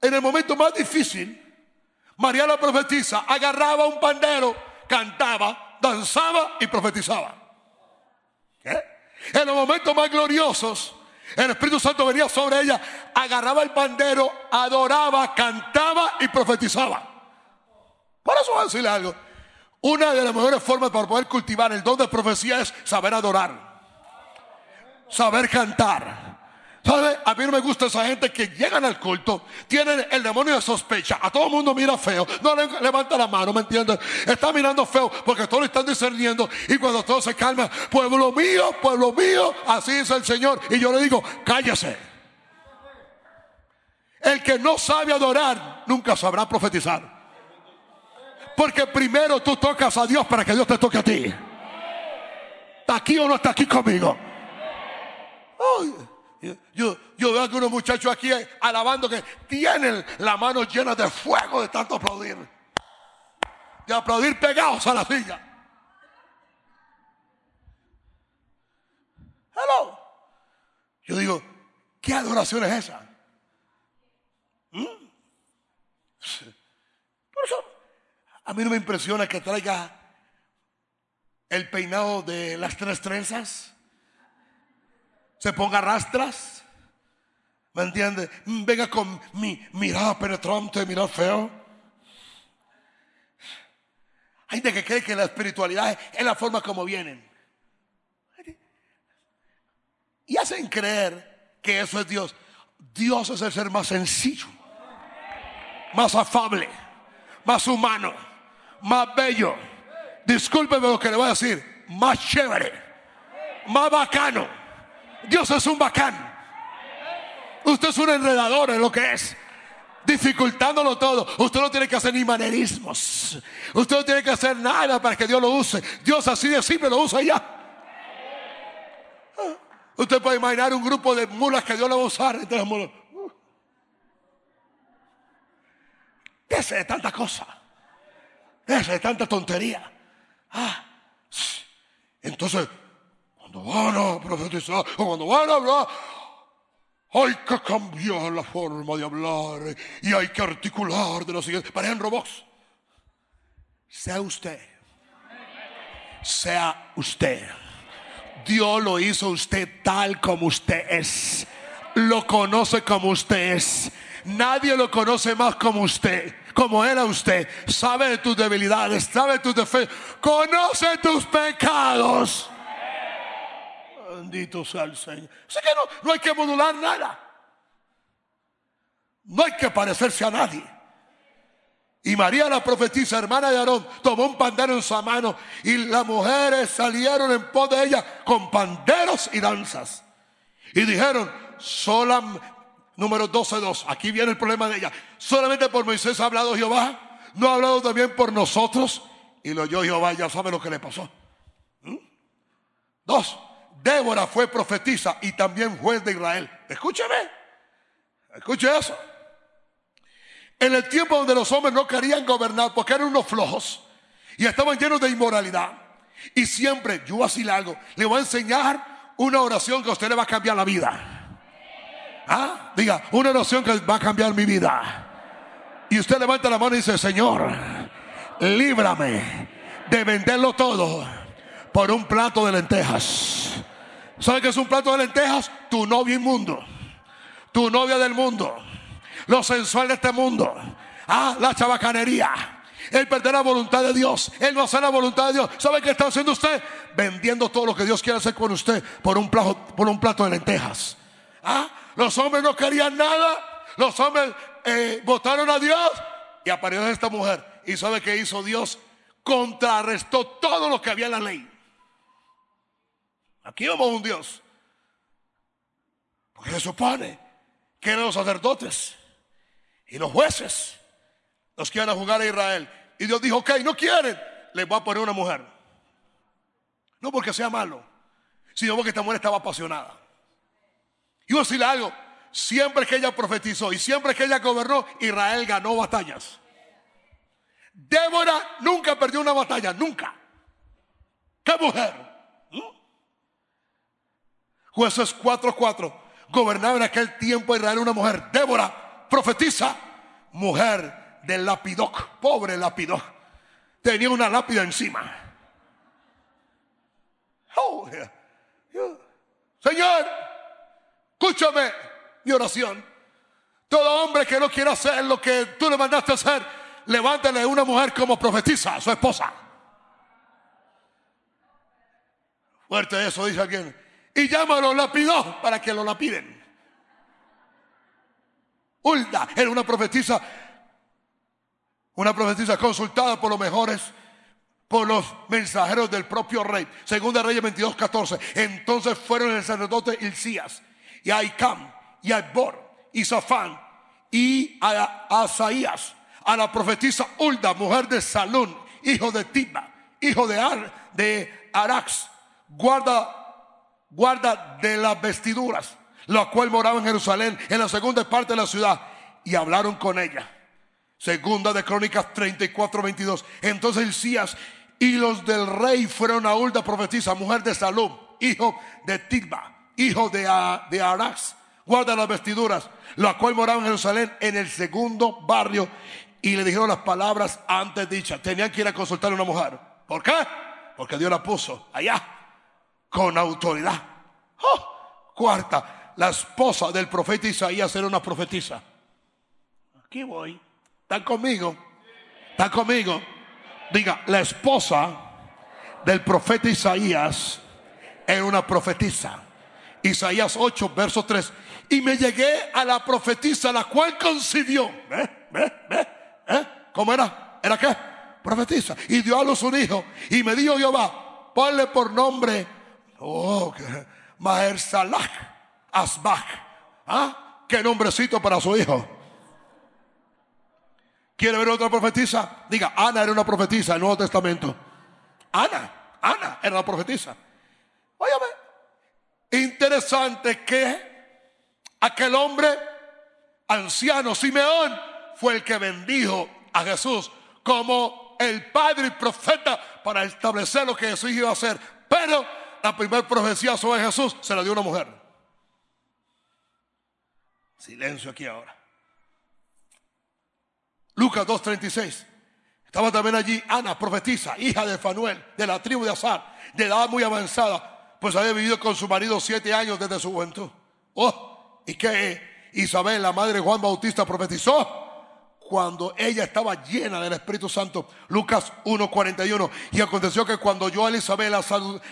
En el momento más difícil, María la profetiza agarraba un pandero, cantaba, danzaba y profetizaba. En los momentos más gloriosos, el Espíritu Santo venía sobre ella, agarraba el pandero, adoraba, cantaba y profetizaba. Por eso voy a decirle algo. Una de las mejores formas para poder cultivar el don de profecía es saber adorar, saber cantar ¿Sabe? A mí no me gusta esa gente que llegan al culto, tienen el demonio de sospecha, a todo el mundo mira feo, no le, levanta la mano, ¿me entiendes? Está mirando feo porque todos lo están discerniendo y cuando todo se calma, pueblo mío, pueblo mío, así dice el Señor. Y yo le digo, cállese. El que no sabe adorar nunca sabrá profetizar. Porque primero tú tocas a Dios para que Dios te toque a ti. ¿Está aquí o no está aquí conmigo? Ay. Yo, veo a algunos muchachos aquí alabando que tienen la mano llena de fuego de tanto aplaudir. De aplaudir pegados a la silla. Hello. Yo digo, ¿qué adoración es esa? ¿Mm? Por eso, a mí no me impresiona que traiga el peinado de las tres trenzas se ponga rastras. ¿Me entiende? Venga con mi mirada penetrante, mirar feo. Hay gente que cree que la espiritualidad es la forma como vienen. Y hacen creer que eso es Dios. Dios es el ser más sencillo, más afable, más humano, más bello. Discúlpeme lo que le voy a decir, más chévere, más bacano Dios es un bacán. Usted es un enredador en lo que es. Dificultándolo todo. Usted no tiene que hacer ni manerismos. Usted no tiene que hacer nada para que Dios lo use. Dios así de simple lo usa ya. Ah, usted puede imaginar un grupo de mulas que Dios lo va a usar. Entonces, mulas. Uh. Ese de tanta cosa. Ese de tanta tontería. Ah. Entonces, cuando van a profetizar o cuando van a hablar, hay que cambiar la forma de hablar y hay que articular de lo siguiente. Parecen robots. Sea usted. Sea usted. Dios lo hizo usted tal como usted es. Lo conoce como usted es. Nadie lo conoce más como usted, como era usted. Sabe tus debilidades, sabe de tus defectos, conoce tus pecados. Bendito sea el Señor. Así que no, no hay que modular nada. No hay que parecerse a nadie. Y María la profetisa, hermana de Aarón, tomó un pandero en su mano y las mujeres salieron en pos de ella con panderos y danzas. Y dijeron, sola número 12.2. Aquí viene el problema de ella. Solamente por Moisés ha hablado Jehová. No ha hablado también por nosotros. Y lo oyó Jehová, ya sabe lo que le pasó. ¿Mm? Dos. Débora fue profetisa y también juez de Israel. Escúcheme. Escuche eso. En el tiempo donde los hombres no querían gobernar porque eran unos flojos y estaban llenos de inmoralidad. Y siempre, yo así le hago, le voy a enseñar una oración que a usted le va a cambiar la vida. ¿Ah? Diga, una oración que va a cambiar mi vida. Y usted levanta la mano y dice, Señor, líbrame de venderlo todo por un plato de lentejas. ¿Sabe qué es un plato de lentejas? Tu novio inmundo, tu novia del mundo, lo sensual de este mundo, ah, la chabacanería. Él perder la voluntad de Dios. Él no hace la voluntad de Dios. ¿Sabe qué está haciendo usted? Vendiendo todo lo que Dios quiere hacer con usted por un plato, por un plato de lentejas. ¿Ah? Los hombres no querían nada. Los hombres eh, votaron a Dios y apareció esta mujer. ¿Y sabe qué hizo Dios? Contrarrestó todo lo que había en la ley. Aquí vamos a un Dios. Porque se supone que eran los sacerdotes y los jueces los que iban a jugar a Israel. Y Dios dijo, ok, no quieren, les voy a poner una mujer. No porque sea malo, sino porque esta mujer estaba apasionada. Y voy a decirle algo, siempre que ella profetizó y siempre que ella gobernó, Israel ganó batallas. Débora nunca perdió una batalla, nunca. ¿Qué mujer? Jueces 4:4. Gobernaba en aquel tiempo Israel una mujer. Débora, profetiza, mujer del Lapidoc. Pobre Lapidoc. Tenía una lápida encima. Oh, Señor, Escúchame mi oración. Todo hombre que no quiera hacer lo que tú le mandaste hacer, levántale una mujer como profetiza a su esposa. Fuerte eso, dice alguien. Y llámalo lapidó para que lo lapiden. Hulda era una profetisa, una profetisa consultada por los mejores, por los mensajeros del propio rey. Segunda Reyes 22, 14. Entonces fueron el sacerdote Ilcías y a Icam, y a Bor, y Safán, y a Asaías, a la profetisa Ulda, mujer de Salón, hijo de Tiba, hijo de Ar, de Arax, guarda, guarda de las vestiduras, la cual moraba en Jerusalén, en la segunda parte de la ciudad, y hablaron con ella. Segunda de Crónicas 34, 22. Entonces Elías y los del rey fueron a Ulda, profetisa, mujer de Salón, hijo de Tiba hijo de, de Arax, guarda las vestiduras, la cual moraba en Jerusalén en el segundo barrio. Y le dijeron las palabras antes dichas. Tenían que ir a consultar a una mujer. ¿Por qué? Porque Dios la puso allá con autoridad. Oh, cuarta, la esposa del profeta Isaías era una profetisa. Aquí voy. ¿Están conmigo? ¿Están conmigo? Diga, la esposa del profeta Isaías era una profetisa. Isaías 8, verso 3. Y me llegué a la profetisa, la cual concibió. ¿Ve? ¿Ve? ¿Ve? ¿Eh? ¿Cómo era? ¿Era qué? Profetisa. Y dio a luz un hijo. Y me dijo Jehová, ponle por nombre, oh, Maher Salah Asbach. ¿Ah? Qué nombrecito para su hijo. ¿Quiere ver otra profetisa? Diga, Ana era una profetisa en el Nuevo Testamento. Ana, Ana era una profetisa. Óyame, Interesante que aquel hombre anciano, Simeón, fue el que bendijo a Jesús como el padre y profeta para establecer lo que Jesús iba a hacer. Pero la primera profecía sobre Jesús se la dio una mujer. Silencio aquí ahora. Lucas 2.36. Estaba también allí Ana, profetisa, hija de Fanuel, de la tribu de Azar, de edad muy avanzada pues había vivido con su marido siete años desde su juventud. Oh, y que Isabel, la madre de Juan Bautista, profetizó cuando ella estaba llena del Espíritu Santo. Lucas 1:41. Y aconteció que cuando oyó a Elizabeth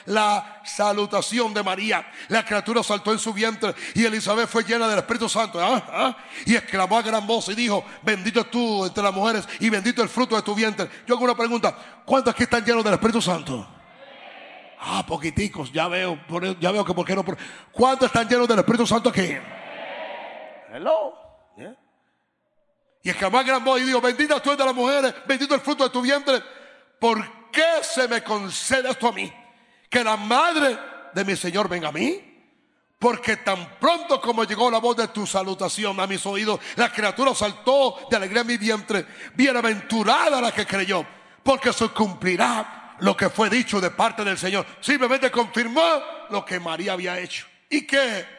la, salutación de María, la criatura saltó en su vientre y Elizabeth fue llena del Espíritu Santo. ¿ah? ¿Ah? Y exclamó a gran voz y dijo, bendito tú entre las mujeres y bendito el fruto de tu vientre. Yo hago una pregunta, ¿cuántos aquí están llenos del Espíritu Santo? Ah, poquiticos, ya veo, ya veo que por qué no. ¿Cuántos están llenos del Espíritu Santo aquí? Hello. Y exclamó y dijo, bendita tú eres de las mujeres, bendito el fruto de tu vientre. ¿Por qué se me concede esto a mí? Que la madre de mi Señor venga a mí. Porque tan pronto como llegó la voz de tu salutación a mis oídos, la criatura saltó de alegría en mi vientre. Bienaventurada la que creyó, porque se cumplirá lo que fue dicho de parte del Señor. Simplemente confirmó lo que María había hecho. ¿Y qué?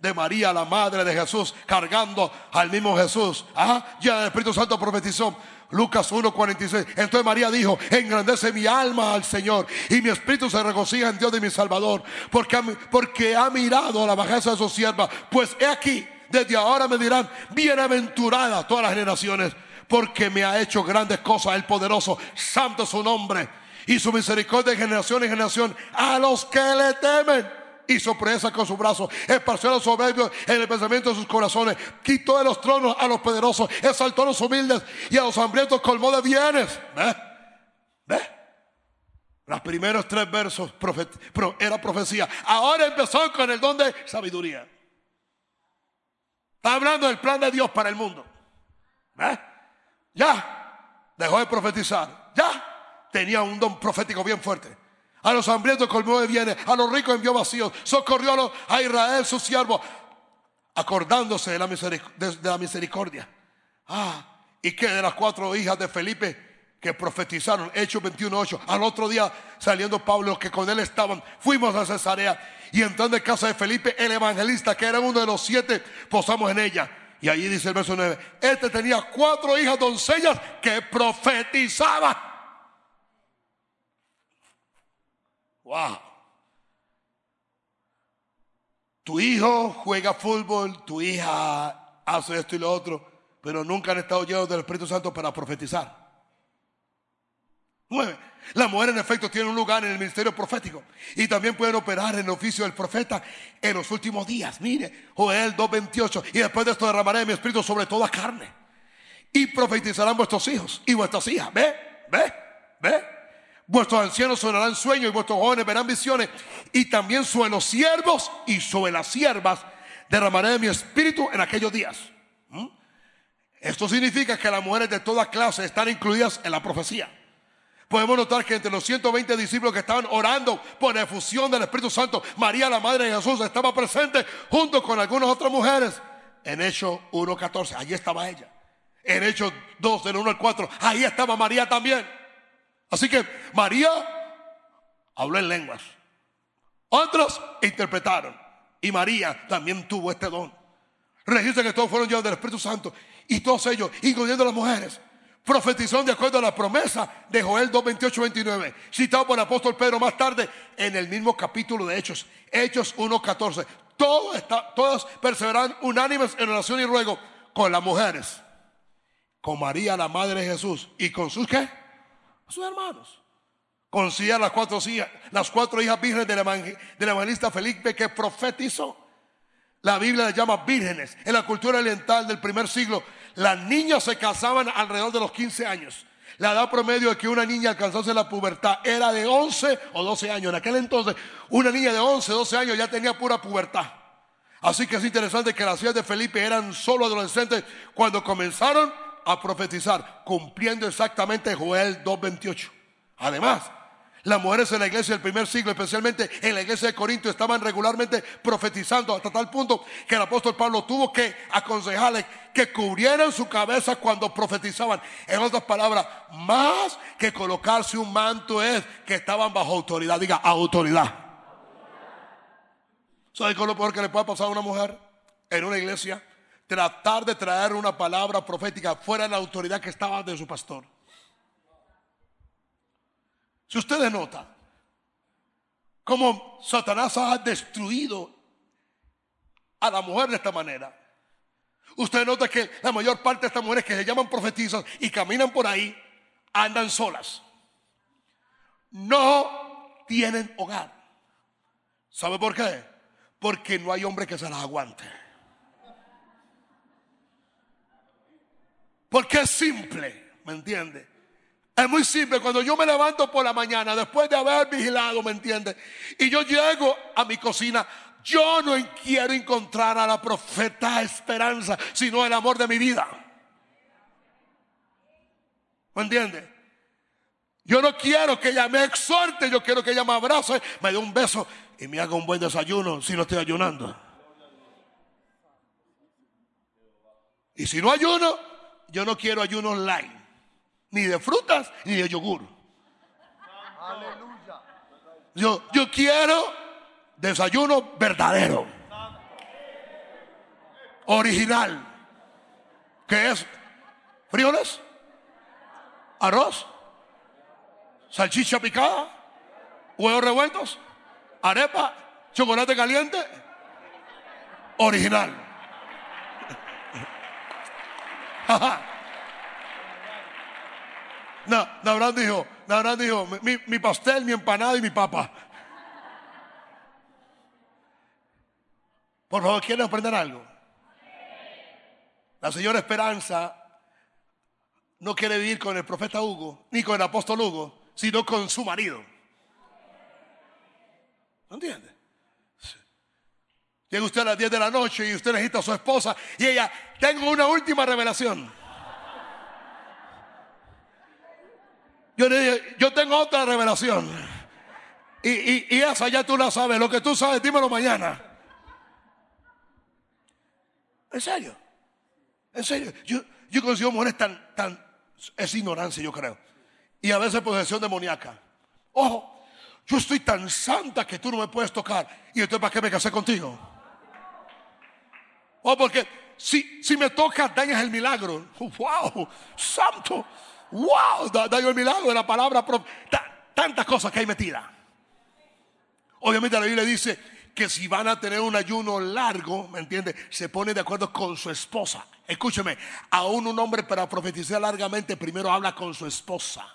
De María, la madre de Jesús, cargando al mismo Jesús. Ah, ya el Espíritu Santo profetizó. Lucas 1:46. Entonces María dijo, engrandece mi alma al Señor y mi espíritu se regocija en Dios de mi Salvador, porque, porque ha mirado la bajeza de su sierva. Pues he aquí, desde ahora me dirán, bienaventurada todas las generaciones, porque me ha hecho grandes cosas el poderoso, santo su nombre y su misericordia de generación en generación a los que le temen hizo presa con su brazo, esparció a los soberbios en el pensamiento de sus corazones, quitó de los tronos a los poderosos, exaltó a los humildes y a los hambrientos colmó de bienes. ¿Ve? ¿Ve? Los primeros tres versos era profecía. Ahora empezó con el don de sabiduría. Está hablando del plan de Dios para el mundo. Ya dejó de profetizar. Ya tenía un don profético bien fuerte. A los hambrientos colmó de bienes, a los ricos envió vacíos, socorrió a Israel su siervo, acordándose de la, misericordia. Ah, y que de las cuatro hijas de Felipe que profetizaron, Hechos 21.8, al otro día saliendo Pablo, que con él estaban, fuimos a Cesarea y entrando en casa de Felipe, el evangelista, que era uno de los siete, posamos en ella. Y allí dice el verso 9, este tenía cuatro hijas doncellas que profetizaban. Wow. Tu hijo juega fútbol, tu hija hace esto y lo otro, pero nunca han estado llenos del Espíritu Santo para profetizar. Nueve. La mujer en efecto tiene un lugar en el ministerio profético y también pueden operar en el oficio del profeta en los últimos días. Mire, Joel 2.28 y después de esto derramaré mi espíritu sobre toda carne y profetizarán vuestros hijos y vuestras hijas. ¿Ve? ¿Ve? ¿Ve? Vuestros ancianos sonarán sueños y vuestros jóvenes verán visiones. Y también sobre los siervos y sobre las siervas derramaré de mi espíritu en aquellos días. ¿Mm? Esto significa que las mujeres de toda clase están incluidas en la profecía. Podemos notar que entre los 120 discípulos que estaban orando por la efusión del Espíritu Santo, María, la madre de Jesús, estaba presente junto con algunas otras mujeres. En Hechos 1.14, allí estaba ella. En Hechos 2, del 1 al 4, ahí estaba María también. Así que María habló en lenguas. Otros interpretaron. Y María también tuvo este don. Registra que todos fueron llenos del Espíritu Santo. Y todos ellos, incluyendo las mujeres, profetizaron de acuerdo a la promesa de Joel 2, 28, 29. Citado por el apóstol Pedro más tarde en el mismo capítulo de Hechos. Hechos 1, 14. Todos, perseveran unánimes en oración y ruego con las mujeres. Con María, la madre de Jesús. ¿Y con sus qué? Sus hermanos. Considera las cuatro hijas, las cuatro hijas vírgenes del, evangelista Felipe que profetizó. La Biblia les llama vírgenes. En la cultura oriental del primer siglo, las niñas se casaban alrededor de los 15 años. La edad promedio de que una niña alcanzase la pubertad era de 11 o 12 años. En aquel entonces, una niña de 11, 12 años ya tenía pura pubertad. Así que es interesante que las hijas de Felipe eran solo adolescentes cuando comenzaron a profetizar, cumpliendo exactamente Joel 2.28. Además, las mujeres en la iglesia del primer siglo, especialmente en la iglesia de Corinto, estaban regularmente profetizando hasta tal punto que el apóstol Pablo tuvo que aconsejarles que cubrieran su cabeza cuando profetizaban. En otras palabras, más que colocarse un manto es que estaban bajo autoridad. Diga, autoridad. ¿Sabe qué lo peor que le puede pasar a una mujer en una iglesia? Tratar de traer una palabra profética fuera de la autoridad que estaba de su pastor. Si ustedes notan cómo Satanás ha destruido a la mujer de esta manera, usted nota que la mayor parte de estas mujeres que se llaman profetizas y caminan por ahí andan solas. No tienen hogar. ¿Sabe por qué? Porque no hay hombre que se las aguante. Porque es simple, ¿me entiende? Es muy simple, cuando yo me levanto por la mañana, después de haber vigilado, ¿me entiendes? Y yo llego a mi cocina, yo no quiero encontrar a la profeta Esperanza, sino el amor de mi vida. ¿Me entiendes? Yo no quiero que ella me exhorte, yo quiero que ella me abrace, me dé un beso y me haga un buen desayuno si no estoy ayunando. Y si no ayuno, yo no quiero ayuno online, ni de frutas ni de yogur. Yo, yo quiero desayuno verdadero, original, que es frijoles, arroz, salchicha picada, huevos revueltos, arepa, chocolate caliente, original. No, Nabrán dijo, Nabrán dijo, mi, pastel, mi empanada y mi papa. Por favor, ¿quieren aprender algo? La señora Esperanza no quiere vivir con el profeta Hugo, ni con el apóstol Hugo, sino con su marido. ¿No entiende? Llega usted a las 10 de la noche y usted necesita a su esposa y ella, tengo una última revelación. Yo yo tengo otra revelación. Y, y, esa ya tú la sabes. Lo que tú sabes, dímelo mañana. En serio. En serio. Yo, yo consigo mujeres tan, tan. Es ignorancia, yo creo. Y a veces posesión demoníaca. Ojo, yo estoy tan santa que tú no me puedes tocar. Y entonces, ¿para qué me casé contigo? Oh, porque si, si me tocas, dañas el milagro. ¡Wow! ¡Santo! ¡Wow! Daño el milagro de la palabra. Tantas cosas que hay metidas. Obviamente la Biblia dice que si van a tener un ayuno largo, ¿me entiende? Se pone de acuerdo con su esposa. Escúcheme, aún un hombre para profetizar largamente primero habla con su esposa.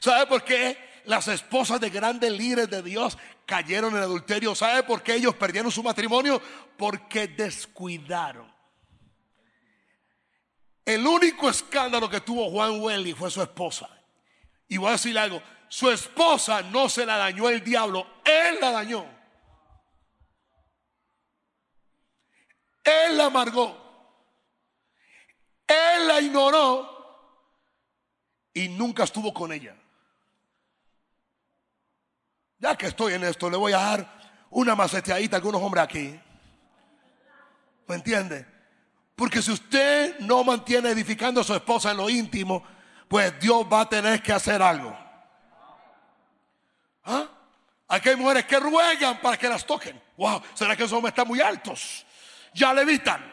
¿Sabe por qué? Las esposas de grandes líderes de Dios cayeron en adulterio. ¿Sabe por qué ellos perdieron su matrimonio? Porque descuidaron. El único escándalo que tuvo Juan Welly fue su esposa. Y voy a decir algo, su esposa no se la dañó el diablo, él la dañó. Él la amargó. Él la ignoró y nunca estuvo con ella. Ya que estoy en esto, le voy a dar una maceteadita a algunos hombres aquí. ¿Me entiende? Porque si usted no mantiene edificando a su esposa en lo íntimo, pues Dios va a tener que hacer algo. ¿Ah? Aquí hay mujeres que ruegan para que las toquen. Wow, ¿será que esos hombres están muy altos? Ya le evitan.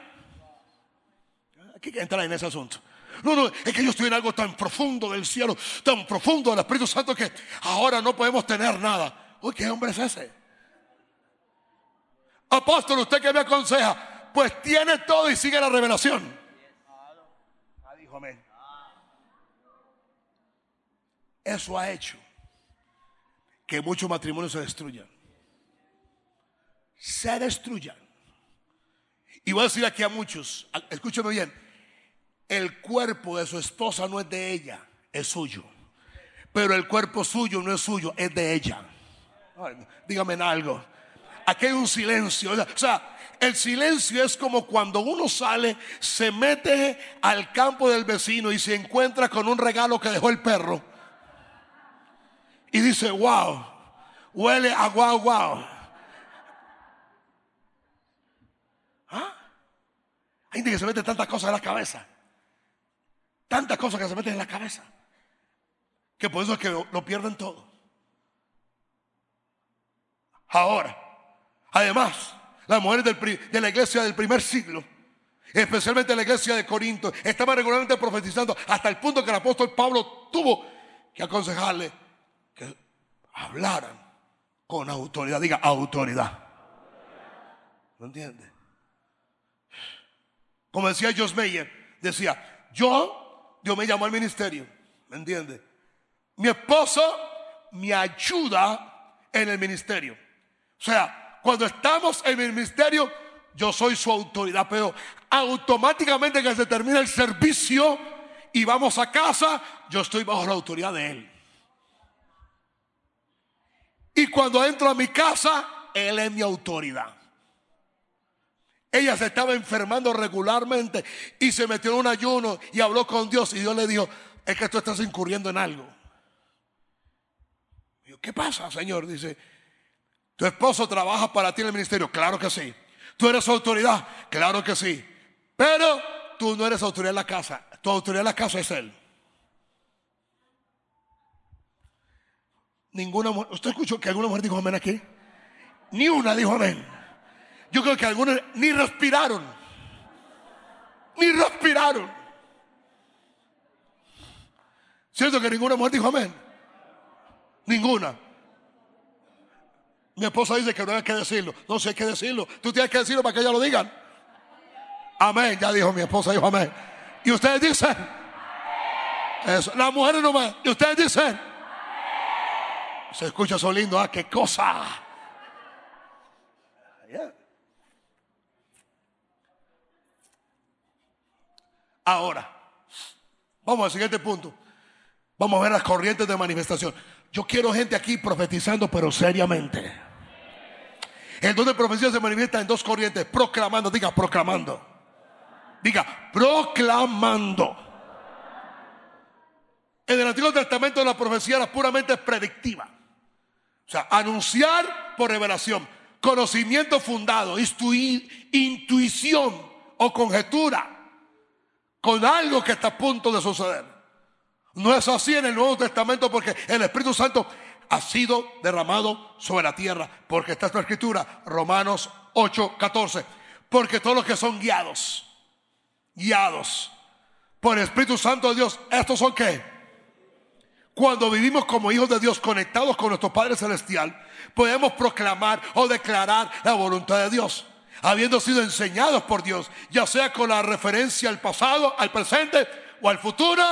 Aquí que entrar en ese asunto. No, no, es que yo estoy en algo tan profundo del cielo, tan profundo del Espíritu Santo que ahora no podemos tener nada. Uy, ¿qué hombre es ese? Apóstol, ¿usted qué me aconseja? Pues tiene todo y sigue la revelación. Ah. Eso ha hecho que muchos matrimonios se destruyan. Se destruyan. Y voy a decir aquí a muchos, escúcheme bien, el cuerpo de su esposa no es de ella, es suyo. Pero el cuerpo suyo no es suyo, es de ella. Dígame algo. Aquí hay un silencio. O sea, el silencio es como cuando uno sale, se mete al campo del vecino y se encuentra con un regalo que dejó el perro. Y dice, wow, huele a wow, wow. ¿Ah? Hay gente que se mete tantas cosas en la cabeza. Tantas cosas que se meten en la cabeza. Que por eso es que lo, pierden todo. Ahora, además, las mujeres de la iglesia del primer siglo, especialmente la iglesia de Corinto, estaban regularmente profetizando hasta el punto que el apóstol Pablo tuvo que aconsejarle que hablaran con autoridad. Diga autoridad. ¿No entiende? Como decía Jos Meyer, decía, yo Dios me llamó al ministerio. ¿Me entiende? Mi esposo me ayuda en el ministerio. O sea, cuando estamos en el ministerio, yo soy su autoridad, pero automáticamente que se termina el servicio y vamos a casa, yo estoy bajo la autoridad de Él. Y cuando entro a mi casa, Él es mi autoridad. Ella se estaba enfermando regularmente y se metió en un ayuno y habló con Dios y Dios le dijo, es que tú estás incurriendo en algo. ¿Qué pasa, Señor? Dice, tu esposo trabaja para ti en el ministerio. Claro que sí. Tú eres autoridad. Claro que sí. Pero tú no eres autoridad en la casa. Tu autoridad en la casa es Él. Ninguna mujer. ¿Usted escuchó que alguna mujer dijo amén aquí? Ni una dijo amén. Yo creo que algunos ni respiraron. Ni respiraron. ¿Cierto que ninguna mujer dijo amén? Ninguna. Mi esposa dice que no hay que decirlo. No sé qué decirlo. Tú tienes que decirlo para que ella lo digan. Amén. Ya dijo mi esposa, dijo amén. Y ustedes dicen. Eso. Las mujeres no más. Y ustedes dicen. Se escucha eso lindo. Ah, qué cosa. Ahora, vamos al siguiente punto. Vamos a ver las corrientes de manifestación. Yo quiero gente aquí profetizando, pero seriamente. El don de profecía se manifiesta en dos corrientes: proclamando, diga proclamando. Diga proclamando. En el Antiguo Testamento la profecía era puramente predictiva. O sea, anunciar por revelación, conocimiento fundado, intuición o conjetura con algo que está a punto de suceder. No es así en el Nuevo Testamento porque el Espíritu Santo ha sido derramado sobre la tierra. Porque está esta escritura, Romanos 8, 14. Porque todos los que son guiados, guiados por el Espíritu Santo de Dios, ¿estos son qué? Cuando vivimos como hijos de Dios conectados con nuestro Padre Celestial, podemos proclamar o declarar la voluntad de Dios habiendo sido enseñados por Dios, ya sea con la referencia al pasado, al presente o al futuro,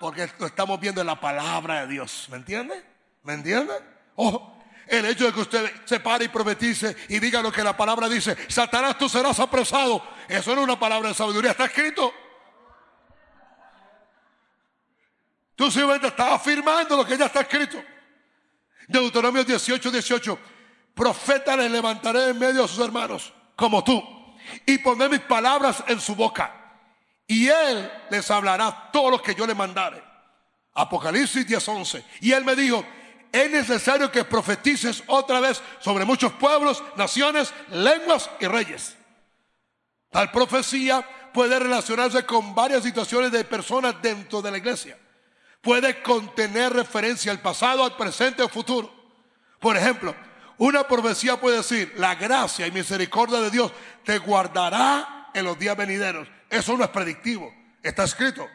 porque lo estamos viendo en la palabra de Dios. ¿Me entiende? ¿Me entiende? Ojo, el hecho de que usted se pare y profetice y diga lo que la palabra dice, Satanás, tú serás apresado. Eso no es una palabra de sabiduría, está escrito. Tú simplemente estás afirmando lo que ya está escrito. Deuteronomio 18, 18. Profeta le levantaré en medio de sus hermanos como tú y poner mis palabras en su boca. Y él les hablará todo lo que yo le mandare. Apocalipsis 10:11. Y él me dijo, es necesario que profetices otra vez sobre muchos pueblos, naciones, lenguas y reyes. Tal profecía puede relacionarse con varias situaciones de personas dentro de la iglesia. Puede contener referencia al pasado, al presente o futuro. Por ejemplo, una profecía puede decir, la gracia y misericordia de Dios te guardará en los días venideros. Eso no es predictivo, está escrito.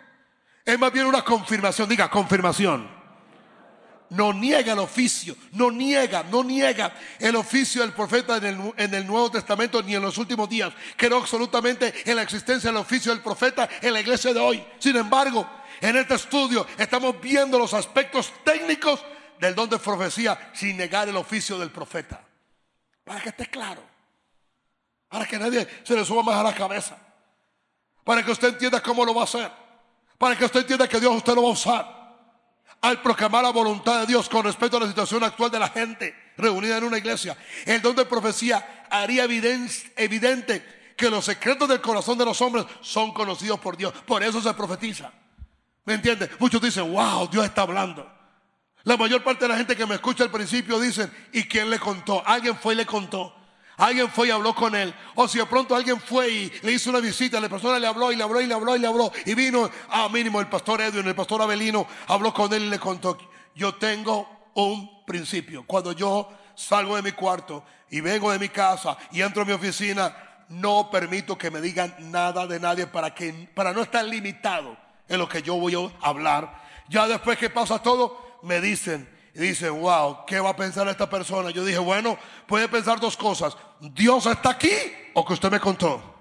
Es más bien una confirmación, diga confirmación. No niega el oficio, no niega, no niega el oficio del profeta en el, en el Nuevo Testamento ni en los últimos días. Creo absolutamente en la existencia del oficio del profeta en la iglesia de hoy. Sin embargo, en este estudio estamos viendo los aspectos técnicos del don de profecía sin negar el oficio del profeta. Para que esté claro. Para que nadie se le suba más a la cabeza. Para que usted entienda cómo lo va a hacer. Para que usted entienda que Dios usted lo va a usar. Al proclamar la voluntad de Dios con respecto a la situación actual de la gente reunida en una iglesia. El don de profecía haría evidente que los secretos del corazón de los hombres son conocidos por Dios. Por eso se profetiza. ¿Me entiende? Muchos dicen, wow, Dios está hablando. La mayor parte de la gente que me escucha al principio dicen, ¿y quién le contó? Alguien fue y le contó. Alguien fue y habló con él. O si de pronto alguien fue y le hizo una visita, la persona le habló y le habló y le habló y le habló. Y vino, ah, mínimo, el pastor Edwin, el pastor Abelino, habló con él y le contó. Yo tengo un principio. Cuando yo salgo de mi cuarto y vengo de mi casa y entro a mi oficina, no permito que me digan nada de nadie para, que, para no estar limitado en lo que yo voy a hablar. Ya después que pasa todo, me dicen y dicen, wow, ¿qué va a pensar esta persona? Yo dije, bueno, puede pensar dos cosas. Dios está aquí o que usted me contó.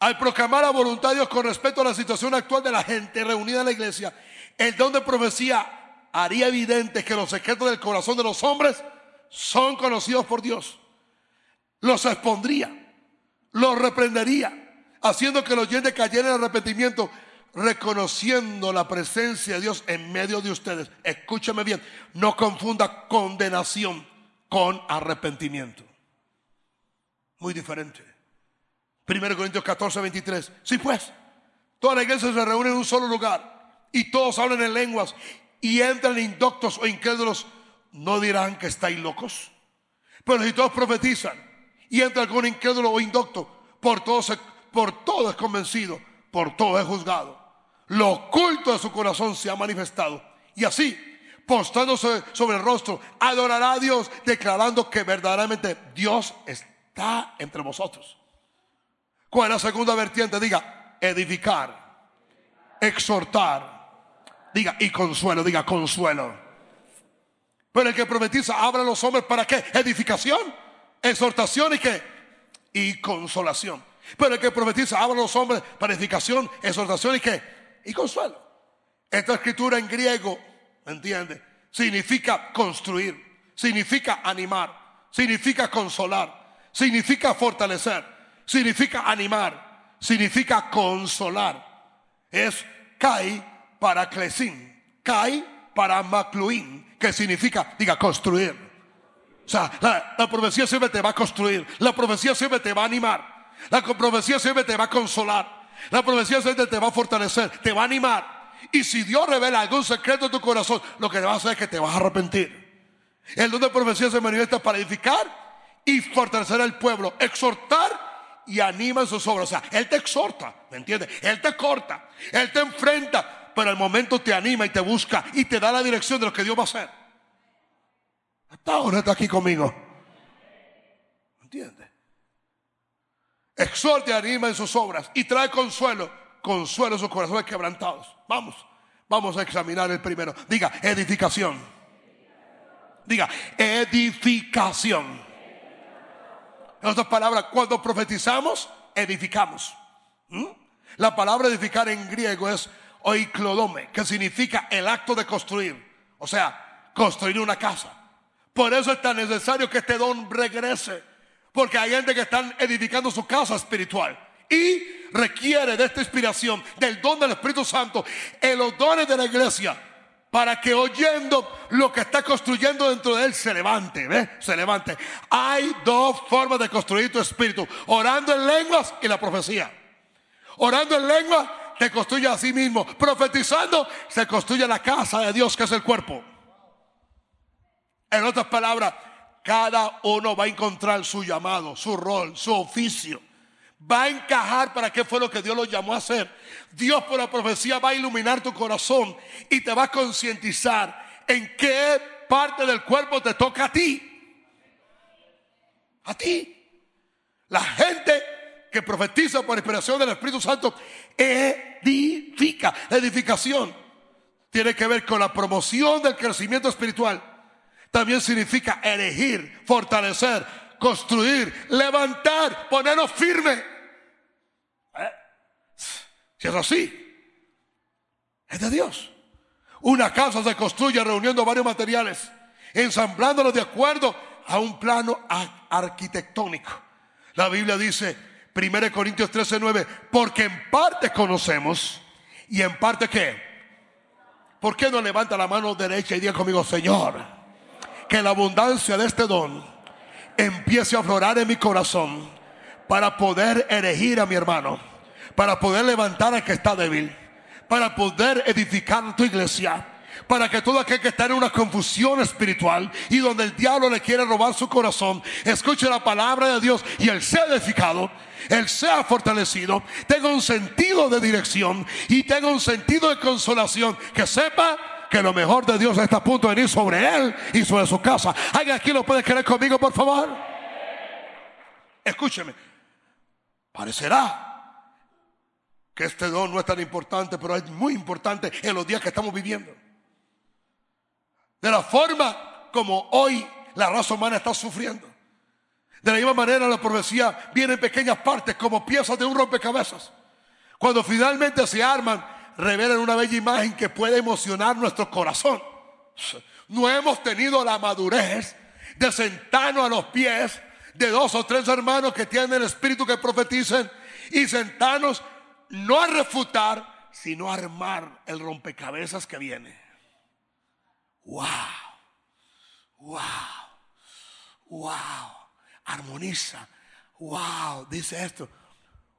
Al proclamar la voluntad de Dios con respecto a la situación actual de la gente reunida en la iglesia, el don de profecía haría evidente que los secretos del corazón de los hombres son conocidos por Dios. Los expondría, los reprendería, haciendo que el oyente cayera en arrepentimiento, reconociendo la presencia de Dios en medio de ustedes. Escúchame bien, no confunda condenación con arrepentimiento. Muy diferente. 1 Corintios 14, 23. Sí, pues, toda la iglesia se reúne en un solo lugar y todos hablan en lenguas y entran indoctos o incrédulos, no dirán que estáis locos. Pero si todos profetizan y entra algún incrédulo o indocto, por todo, por todo es convencido, por todo es juzgado. Lo oculto de su corazón se ha manifestado. Y así, postándose sobre el rostro, adorará a Dios, declarando que verdaderamente Dios está entre vosotros. ¿Cuál es la segunda vertiente? Diga, edificar, exhortar, diga, y consuelo, diga, consuelo. Pero el que profetiza habla a los hombres para qué? Edificación, exhortación y qué? Y consolación. Pero el que profetiza habla a los hombres para edificación, exhortación y qué? Y consuelo. Esta escritura en griego, ¿me entiende? Significa construir, significa animar, significa consolar, significa fortalecer, significa animar, significa consolar. Es kai para clesin, kai para macluín, que significa, diga, construir. O sea, la, profecía siempre te va a construir. La profecía siempre te va a animar. La profecía siempre te va a consolar. La profecía te va a fortalecer, te va a animar. Y si Dios revela algún secreto en tu corazón, lo que va a hacer es que te vas a arrepentir. El don de profecía se manifiesta para edificar y fortalecer al pueblo, exhortar y anima en sus obras. O sea, Él te exhorta, ¿me entiendes? Él te corta, Él te enfrenta, pero al momento te anima y te busca y te da la dirección de lo que Dios va a hacer. Hasta ahora está aquí conmigo. ¿Entiendes? Exhorte, anima en sus obras y trae consuelo, consuelo en sus corazones quebrantados. Vamos, vamos a examinar el primero. Diga, edificación. Diga, edificación. En otras palabras, cuando profetizamos, edificamos. ¿Mm? La palabra edificar en griego es oiklodome, que significa el acto de construir. O sea, construir una casa. Por eso es tan necesario que este don regrese. Porque hay gente que están edificando su casa espiritual. Y requiere de esta inspiración, del don del Espíritu Santo, en los dones de la iglesia. Para que oyendo lo que está construyendo dentro de él se levante, ¿ve? Se levante. Hay dos formas de construir tu espíritu. Orando en lenguas y la profecía. Orando en lenguas te construye a sí mismo. Profetizando, se construye la casa de Dios, que es el cuerpo. En otras palabras, cada uno va a encontrar su llamado, su rol, su oficio. Va a encajar para qué fue lo que Dios lo llamó a hacer. Dios por la profecía va a iluminar tu corazón y te va a concientizar en qué parte del cuerpo te toca a ti. A ti. La gente que profetiza por inspiración del Espíritu Santo edifica. La edificación tiene que ver con la promoción del crecimiento espiritual. También significa elegir, fortalecer, construir, levantar, ponernos firme. ¿Eh? Si es así, es de Dios. Una casa se construye reuniendo varios materiales, ensamblándolos de acuerdo a un plano arquitectónico. La Biblia dice, 1 Corintios 13, 9, porque en parte conocemos y en parte qué. ¿Por qué no levanta la mano derecha y diga conmigo, Señor, que la abundancia de este don empiece a aflorar en mi corazón para poder elegir a mi hermano, para poder levantar al que está débil, para poder edificar tu iglesia? para que todo aquel que está en una confusión espiritual y donde el diablo le quiere robar su corazón, escuche la palabra de Dios y él sea edificado, él sea fortalecido, tenga un sentido de dirección y tenga un sentido de consolación, que sepa que lo mejor de Dios está a punto de venir sobre él y sobre su casa. ¿Alguien aquí lo puede querer conmigo, por favor? Escúcheme, parecerá que este don no es tan importante, pero es muy importante en los días que estamos viviendo. De la forma como hoy la raza humana está sufriendo. De la misma manera la profecía viene en pequeñas partes como piezas de un rompecabezas. Cuando finalmente se arman, revelan una bella imagen que puede emocionar nuestro corazón. No hemos tenido la madurez de sentarnos a los pies de dos o tres hermanos que tienen el espíritu que profeticen y sentarnos no a refutar, sino a armar el rompecabezas que viene. Wow, wow, wow, armoniza, wow, dice esto.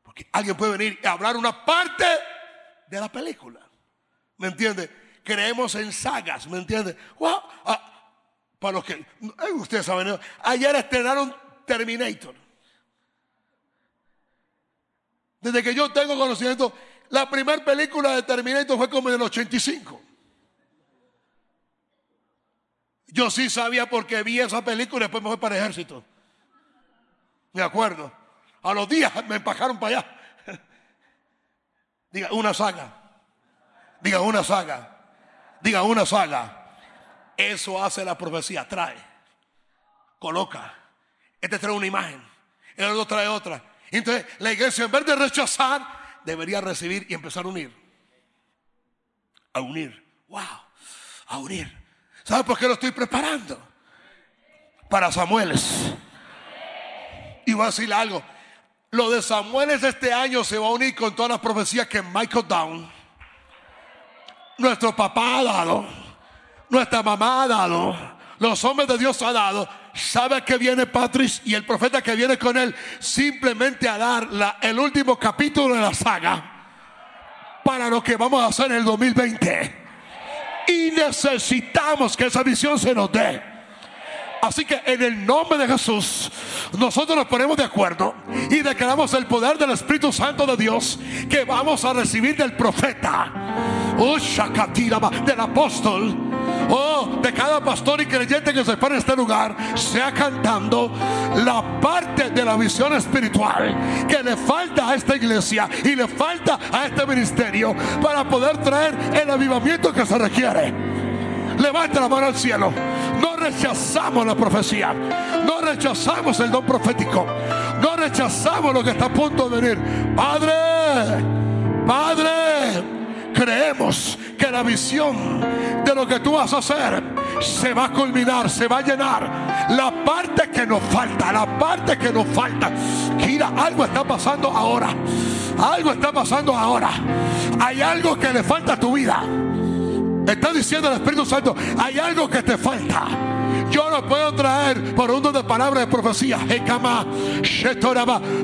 Porque alguien puede venir y hablar una parte de la película. ¿Me entiende? Creemos en sagas, ¿me entiende? Wow, ah, para los que, eh, ustedes saben, ayer estrenaron Terminator. Desde que yo tengo conocimiento, la primera película de Terminator fue como en el 85. Yo sí sabía porque vi esa película y después me fui para el ejército. Me acuerdo. A los días me empacaron para allá. Diga, una saga. Diga, una saga. Diga, una saga. Eso hace la profecía. Trae. Coloca. Este trae una imagen. El otro trae otra. Entonces, la iglesia en vez de rechazar, debería recibir y empezar a unir. A unir. Wow. A unir. ¿Sabe por qué lo estoy preparando? Para Samueles. Y voy a decirle algo. Lo de Samueles este año se va a unir con todas las profecías que Michael Down, nuestro papá ha dado, nuestra mamá ha dado, los hombres de Dios ha dado. Sabe que viene Patrick y el profeta que viene con él simplemente a dar el último capítulo de la saga para lo que vamos a hacer en el 2020. Y necesitamos que esa visión se nos dé. Así que en el nombre de Jesús, nosotros nos ponemos de acuerdo y declaramos el poder del Espíritu Santo de Dios que vamos a recibir del profeta, oh, del apóstol, oh, de cada pastor y creyente que se pone en este lugar, sea cantando la parte de la visión espiritual que le falta a esta iglesia y le falta a este ministerio para poder traer el avivamiento que se requiere. Levanta la mano al cielo. No rechazamos la profecía. No rechazamos el don profético. No rechazamos lo que está a punto de venir. Padre, Padre, creemos que la visión de lo que tú vas a hacer se va a culminar, se va a llenar. La parte que nos falta, la parte que nos falta. Mira, algo está pasando ahora. Algo está pasando ahora. Hay algo que le falta a tu vida. Está diciendo el Espíritu Santo, hay algo que te falta. Yo lo puedo traer por uno de palabras de profecía.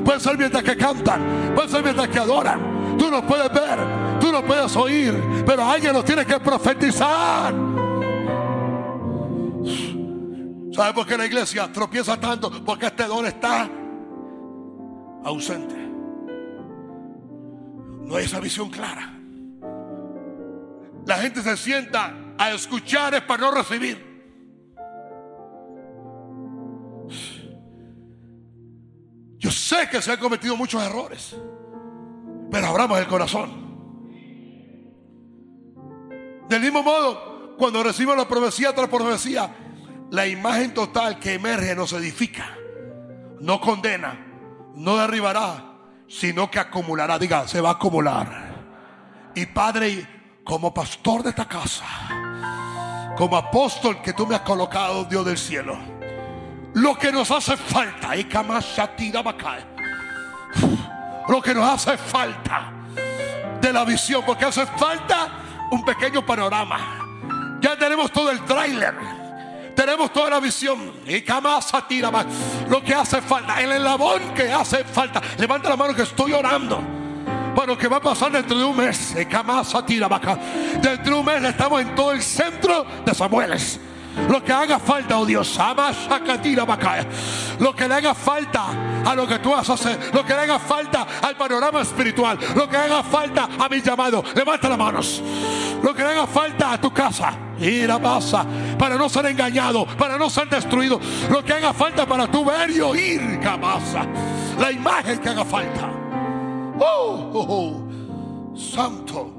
Puede ser mientras que cantan, puede ser mientras que adoran. Tú no puedes ver, tú no puedes oír, pero alguien lo tiene que profetizar. ¿Sabe por qué la iglesia tropieza tanto? Porque este don está ausente. No hay esa visión clara. La gente se sienta a escuchar es para no recibir. Yo sé que se han cometido muchos errores, pero abramos el corazón. Del mismo modo, cuando recibimos la profecía tras profecía, la imagen total que emerge nos edifica, no condena, no derribará, sino que acumulará. Diga, se va a acumular. Y Padre, como pastor de esta casa, como apóstol que tú me has colocado, Dios del cielo, lo que nos hace falta, y lo que nos hace falta de la visión, porque hace falta un pequeño panorama. Ya tenemos todo el tráiler. Tenemos toda la visión. Y Lo que hace falta. El eslabón que hace falta. Levanta la mano que estoy orando para lo que va a pasar dentro de un mes. Dentro de un mes estamos en todo el centro de Samueles. Lo que haga falta, oh Dios, lo que le haga falta a lo que tú vas a hacer, lo que le haga falta al panorama espiritual, lo que le haga falta a mi llamado, levanta las manos. Lo que le haga falta a tu casa, ir a casa, para no ser engañado, para no ser destruido, lo que haga falta para tu ver y oír, la imagen que haga falta. Oh, oh, oh, santo.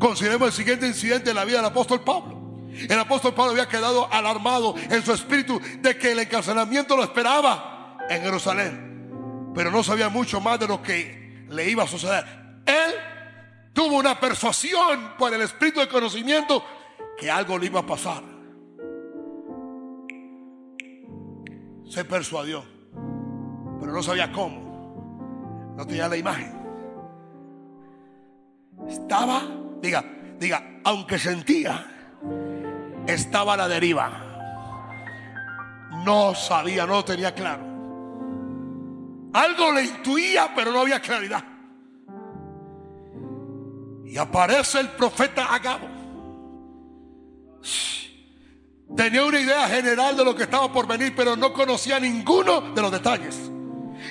Consideremos el siguiente incidente en la vida del apóstol Pablo. El apóstol Pablo había quedado alarmado en su espíritu de que el encarcelamiento lo esperaba en Jerusalén. Pero no sabía mucho más de lo que le iba a suceder. Él tuvo una persuasión por el espíritu de conocimiento que algo le iba a pasar. Se persuadió, pero no sabía cómo. No tenía la imagen. Estaba, diga, diga, aunque sentía, estaba a la deriva. No sabía, no tenía claro. Algo le intuía, pero no había claridad. Y aparece el profeta Agabo. Tenía una idea general de lo que estaba por venir, pero no conocía ninguno de los detalles.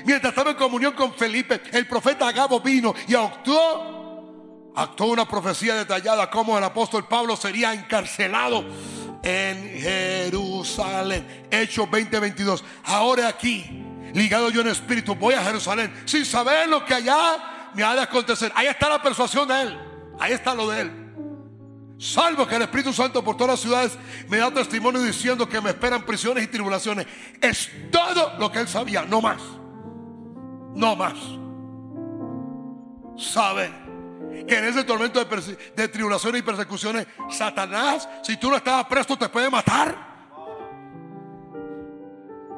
Mientras estaba en comunión con Felipe, el profeta Agabo vino y actuó, actuó una profecía detallada como el apóstol Pablo sería encarcelado en Jerusalén. Hechos 20:22. Ahora aquí, ligado yo en espíritu, voy a Jerusalén sin saber lo que allá me ha de acontecer. Ahí está la persuasión de él. Ahí está lo de él. Salvo que el Espíritu Santo por todas las ciudades me da testimonio diciendo que me esperan prisiones y tribulaciones. Es todo lo que él sabía, no más. No más. Sabe que en ese tormento de, tribulaciones y persecuciones, Satanás, si tú no estabas presto, te puede matar.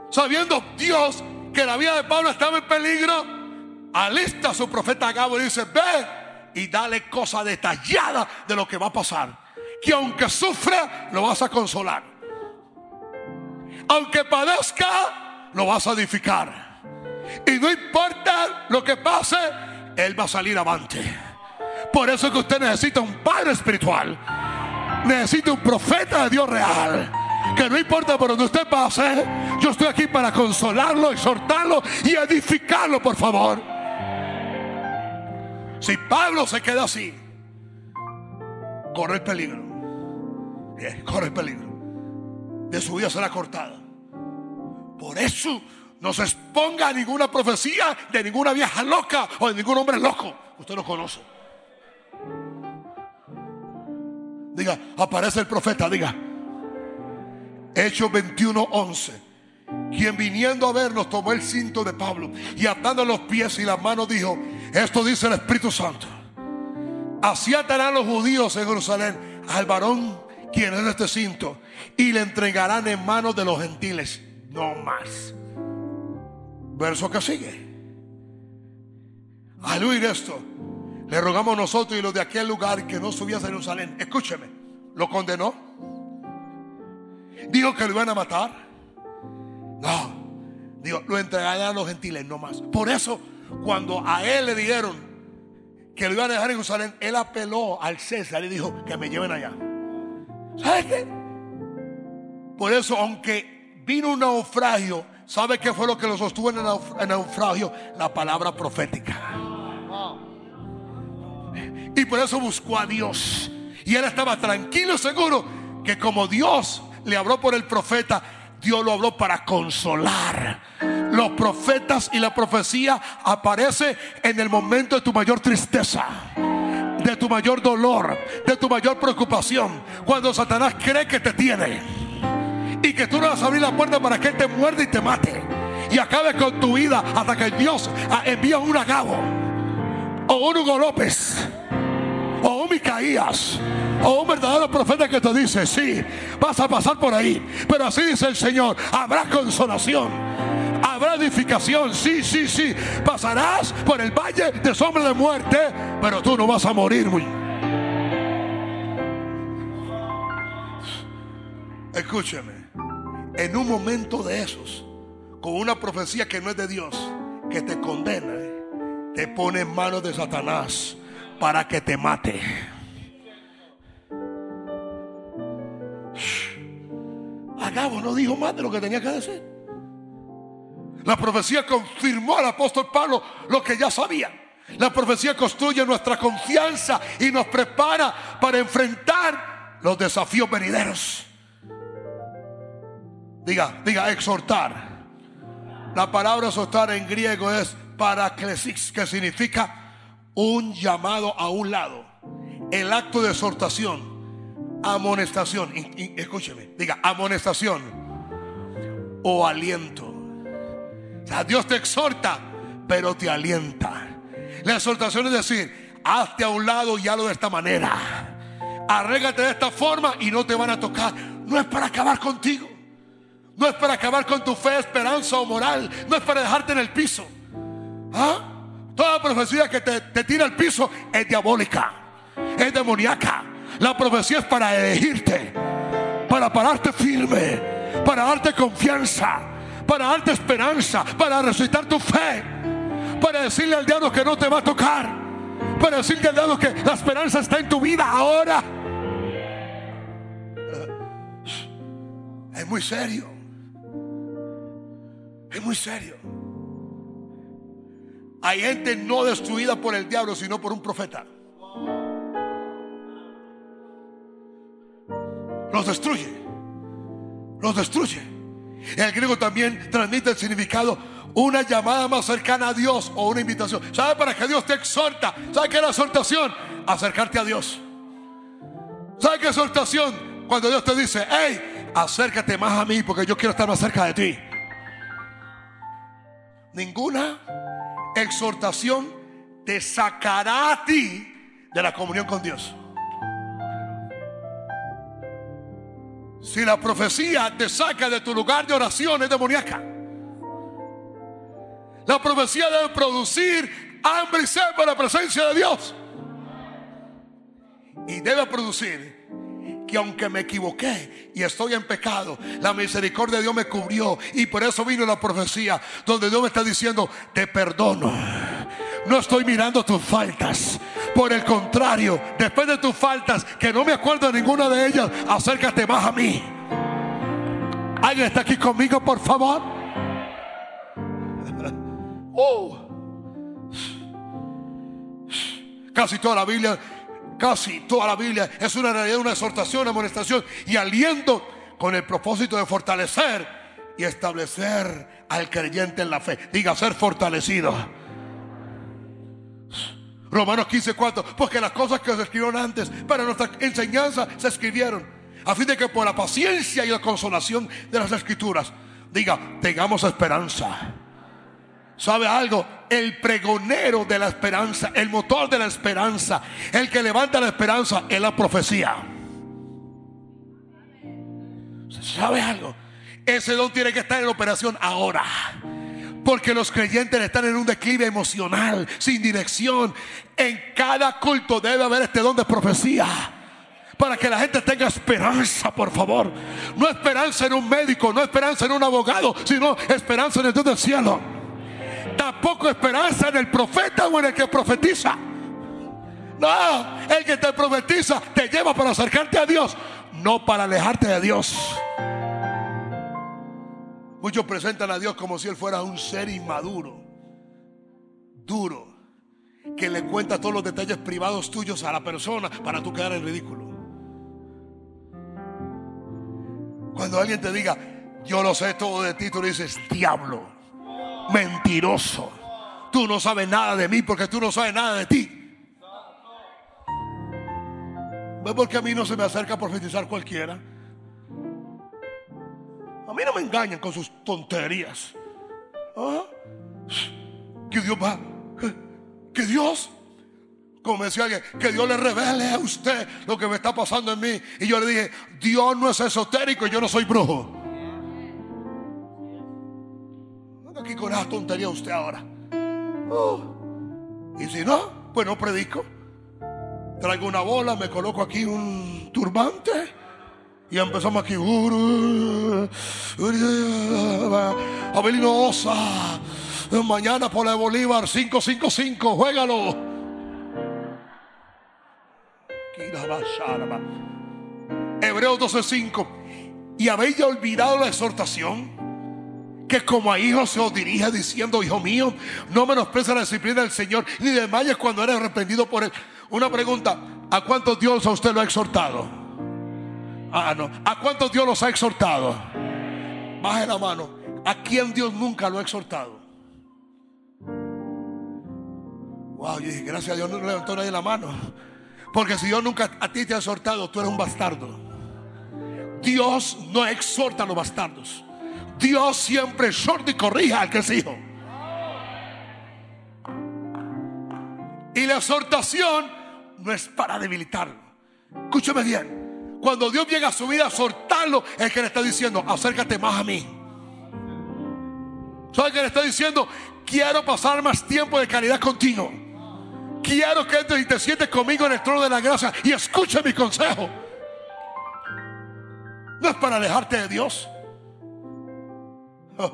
Sabiendo Dios que la vida de Pablo estaba en peligro, alista a su profeta Gabo y dice, ve y dale cosa detallada de lo que va a pasar. Que aunque sufra, lo vas a consolar. Aunque padezca, lo vas a edificar. Y no importa lo que pase, Él va a salir avante. Por eso es que usted necesita un padre espiritual. Necesita un profeta de Dios real. Que no importa por donde usted pase, yo estoy aquí para consolarlo, exhortarlo y edificarlo, por favor. Si Pablo se queda así, corre el peligro. Corre el peligro. De su vida será cortada. Por eso no se exponga a ninguna profecía de ninguna vieja loca o de ningún hombre loco. Usted lo conoce. Diga, aparece el profeta, diga. Hechos 21, 11 quien viniendo a vernos tomó el cinto de Pablo y atando los pies y las manos dijo, esto dice el Espíritu Santo. Así atarán los judíos en Jerusalén al varón quien es este cinto y le entregarán en manos de los gentiles. No más. Verso que sigue. Al oír esto, le rogamos nosotros y los de aquel lugar que no subiese a Jerusalén. Escúcheme, lo condenó. Dijo que lo iban a matar no. Digo, lo entregarán a los gentiles, no más. Por eso, cuando a él le dijeron que lo iban a dejar en Jerusalén, él apeló al César y dijo que me lleven allá. ¿Sabes qué? Por eso, aunque vino un naufragio, ¿sabe qué fue lo que lo sostuvo en el naufragio? La palabra profética. Y por eso buscó a Dios. Y él estaba tranquilo, seguro, que como Dios le habló por el profeta, Dios lo habló para consolar. Los profetas y la profecía aparece en el momento de tu mayor tristeza, de tu mayor dolor, de tu mayor preocupación. Cuando Satanás cree que te tiene y que tú no vas a abrir la puerta para que él te muerde y te mate y acabe con tu vida hasta que Dios envía un Agabo o un Hugo López o un Micaías o un verdadero profeta que te dice, sí, vas a pasar por ahí. Pero así dice el Señor, habrá consolación. Habrá edificación, sí, sí, sí. Pasarás por el valle de sombra de muerte, pero tú no vas a morir. Escúcheme, en un momento de esos, con una profecía que no es de Dios, que te condena, te pone en manos de Satanás para que te mate. Agabo no dijo más de lo que tenía que decir. La profecía confirmó al apóstol Pablo lo que ya sabía. La profecía construye nuestra confianza y nos prepara para enfrentar los desafíos venideros. Diga, diga, exhortar. La palabra exhortar en griego es paraclesis, que significa un llamado a un lado. El acto de exhortación amonestación. escúcheme, diga amonestación o aliento. O sea, Dios te exhorta, pero te alienta. La exhortación es decir, hazte a un lado y hazlo de esta manera. Arrégate de esta forma y no te van a tocar. No es para acabar contigo. No es para acabar con tu fe, esperanza o moral. No es para dejarte en el piso. ¿Ah? Toda profecía que te, te tira al piso es diabólica, es demoníaca. La profecía es para elegirte, para pararte firme, para darte confianza, para darte esperanza, para resucitar tu fe, para decirle al diablo que no te va a tocar, para decirle al diablo que la esperanza está en tu vida ahora. Es muy serio. Es muy serio. Hay gente no destruida por el diablo, sino por un profeta. Los destruye. Los destruye. El griego también transmite el significado una llamada más cercana a Dios o una invitación. ¿Sabe para que Dios te exhorta? ¿Sabe qué es la exhortación? Acercarte a Dios. ¿Sabe qué exhortación? Cuando Dios te dice, hey, acércate más a mí porque yo quiero estar más cerca de ti. Ninguna exhortación te sacará a ti de la comunión con Dios. Si la profecía te saca de tu lugar de oración es demoníaca. La profecía debe producir hambre y sed por la presencia de Dios. Y debe producir que aunque me equivoqué y estoy en pecado, la misericordia de Dios me cubrió. Y por eso vino la profecía donde Dios me está diciendo, te perdono. No estoy mirando tus faltas. Por el contrario, después de tus faltas, que no me acuerdo de ninguna de ellas, acércate más a mí. ¿Alguien está aquí conmigo, por favor? Oh. Casi toda la Biblia, casi toda la Biblia es una realidad, una exhortación, una amonestación y aliento con el propósito de fortalecer y establecer al creyente en la fe. Diga, ser fortalecido. Romanos 15, 4. Porque las cosas que se escribieron antes para nuestra enseñanza se escribieron. A fin de que por la paciencia y la consolación de las escrituras, diga, tengamos esperanza. ¿Sabe algo? El pregonero de la esperanza, el motor de la esperanza, el que levanta la esperanza es la profecía. ¿Sabe algo? Ese don tiene que estar en operación ahora. Porque los creyentes están en un declive emocional, sin dirección. En cada culto debe haber este don de profecía. Para que la gente tenga esperanza, por favor. No esperanza en un médico, no esperanza en un abogado, sino esperanza en el Dios del cielo. Tampoco esperanza en el profeta o en el que profetiza. No, el que te profetiza te lleva para acercarte a Dios, no para alejarte de Dios. Muchos presentan a Dios como si Él fuera un ser inmaduro, duro, que le cuenta todos los detalles privados tuyos a la persona para tú quedar en ridículo. Cuando alguien te diga, yo lo sé todo de ti, tú le dices, diablo, mentiroso, tú no sabes nada de mí porque tú no sabes nada de ti. ¿Ves por qué a mí no se me acerca a profetizar cualquiera? A mí no me engañan con sus tonterías. ¿Ah? Que Dios va. Que Dios, como decía alguien, que Dios le revele a usted lo que me está pasando en mí. Y yo le dije, Dios no es esotérico y yo no soy brujo. No aquí con usted ahora. Oh. Y si no, pues no predico. Traigo una bola, me coloco aquí un turbante y empezamos aquí. Abelino Osa. Mañana por la Bolívar 555. Juégalo. Hebreos 12:5. Y habéis ya olvidado la exhortación que como a hijos se os dirige diciendo, hijo mío, no menosprecia la disciplina del Señor, ni desmayes cuando eres arrepentido por él. Una pregunta, ¿a cuántos Dios a usted lo ha exhortado? Ah, no. ¿A cuántos Dios los ha exhortado? Baje la mano. ¿A quién Dios nunca lo ha exhortado? Wow, gracias a Dios no levantó nadie la mano. Porque si Dios nunca a ti te ha exhortado, tú eres un bastardo. Dios no exhorta a los bastardos. Dios siempre exhorta y corrija al que es hijo. Y la exhortación no es para debilitarlo. Escúcheme bien. Cuando Dios llega a su vida a soltarlo, es que le está diciendo, acércate más a mí. ¿Sabe qué le está diciendo? Quiero pasar más tiempo de calidad contigo. Quiero que entres y te sientes conmigo en el trono de la gracia y escuche mi consejo. No es para alejarte de Dios. Oh.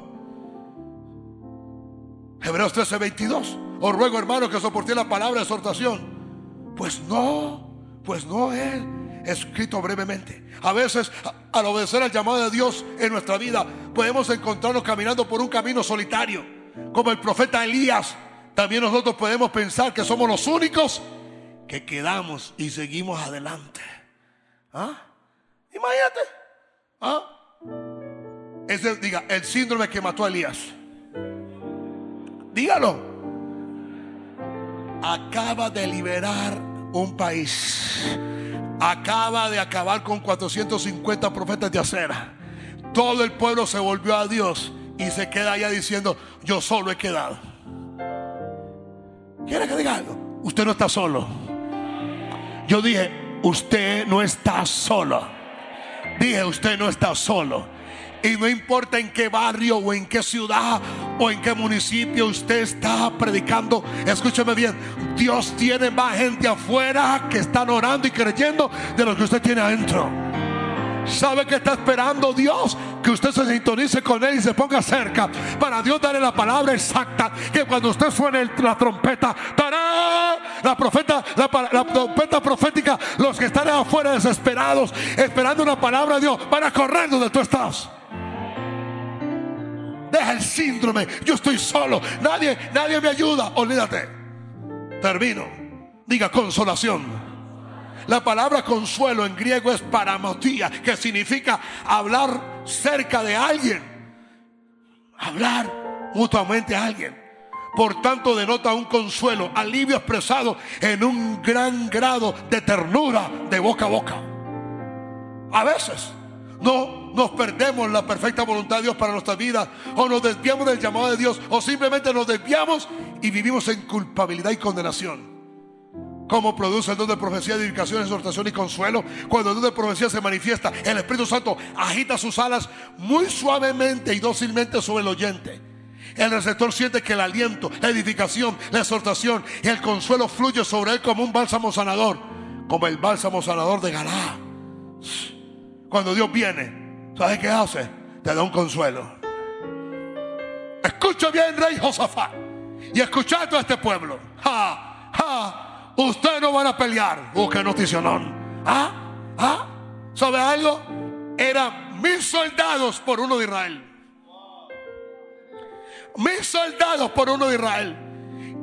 Hebreos 13, 22. Os ruego, hermano, que soporte la palabra de exhortación. Pues no, pues no es escrito brevemente. A veces, al obedecer al llamado de Dios en nuestra vida, podemos encontrarnos caminando por un camino solitario, como el profeta Elías. También nosotros podemos pensar que somos los únicos que quedamos y seguimos adelante. ¿Ah? Imagínate. ¿Ah? Ese, diga, el síndrome que mató a Elías. Dígalo. Acaba de liberar un país. Acaba de acabar con 450 profetas de acera. Todo el pueblo se volvió a Dios y se queda allá diciendo, yo solo he quedado. ¿Quiere que diga algo? Usted no está solo. Yo dije, usted no está solo. Dije, usted no está solo. Y no importa en qué barrio o en qué ciudad o en qué municipio usted está predicando, escúcheme bien, Dios tiene más gente afuera que están orando y creyendo de lo que usted tiene adentro. ¿Sabe que está esperando Dios? Que usted se sintonice con Él y se ponga cerca. Para Dios darle la palabra exacta. Que cuando usted suene la trompeta, La, profeta, la, la, trompeta profética, los que están afuera desesperados, esperando una palabra de Dios, van a correr donde tú estás. Deja el síndrome. Yo estoy solo. Nadie, nadie me ayuda. Olvídate. Termino. Diga consolación. La palabra consuelo en griego es paramotía, que significa hablar cerca de alguien. Hablar mutuamente a alguien. Por tanto, denota un consuelo, alivio expresado en un gran grado de ternura de boca a boca. A veces no nos perdemos la perfecta voluntad de Dios para nuestra vida, o nos desviamos del llamado de Dios, o simplemente nos desviamos y vivimos en culpabilidad y condenación. ¿Cómo produce el don de profecía, edificación, exhortación y consuelo? Cuando el don de profecía se manifiesta, el Espíritu Santo agita sus alas muy suavemente y dócilmente sobre el oyente. El receptor siente que el aliento, la edificación, la exhortación y el consuelo fluye sobre él como un bálsamo sanador, como el bálsamo sanador de Galá. Cuando Dios viene, ¿sabes qué hace? Te da un consuelo. Escucha bien, rey Josafat, y escucha a este pueblo. Ja, ja Ustedes no van a pelear. Busca noticionón. ¿Ah? ¿Ah? ¿Sabe algo? Eran mil soldados por uno de Israel. Mil soldados por uno de Israel.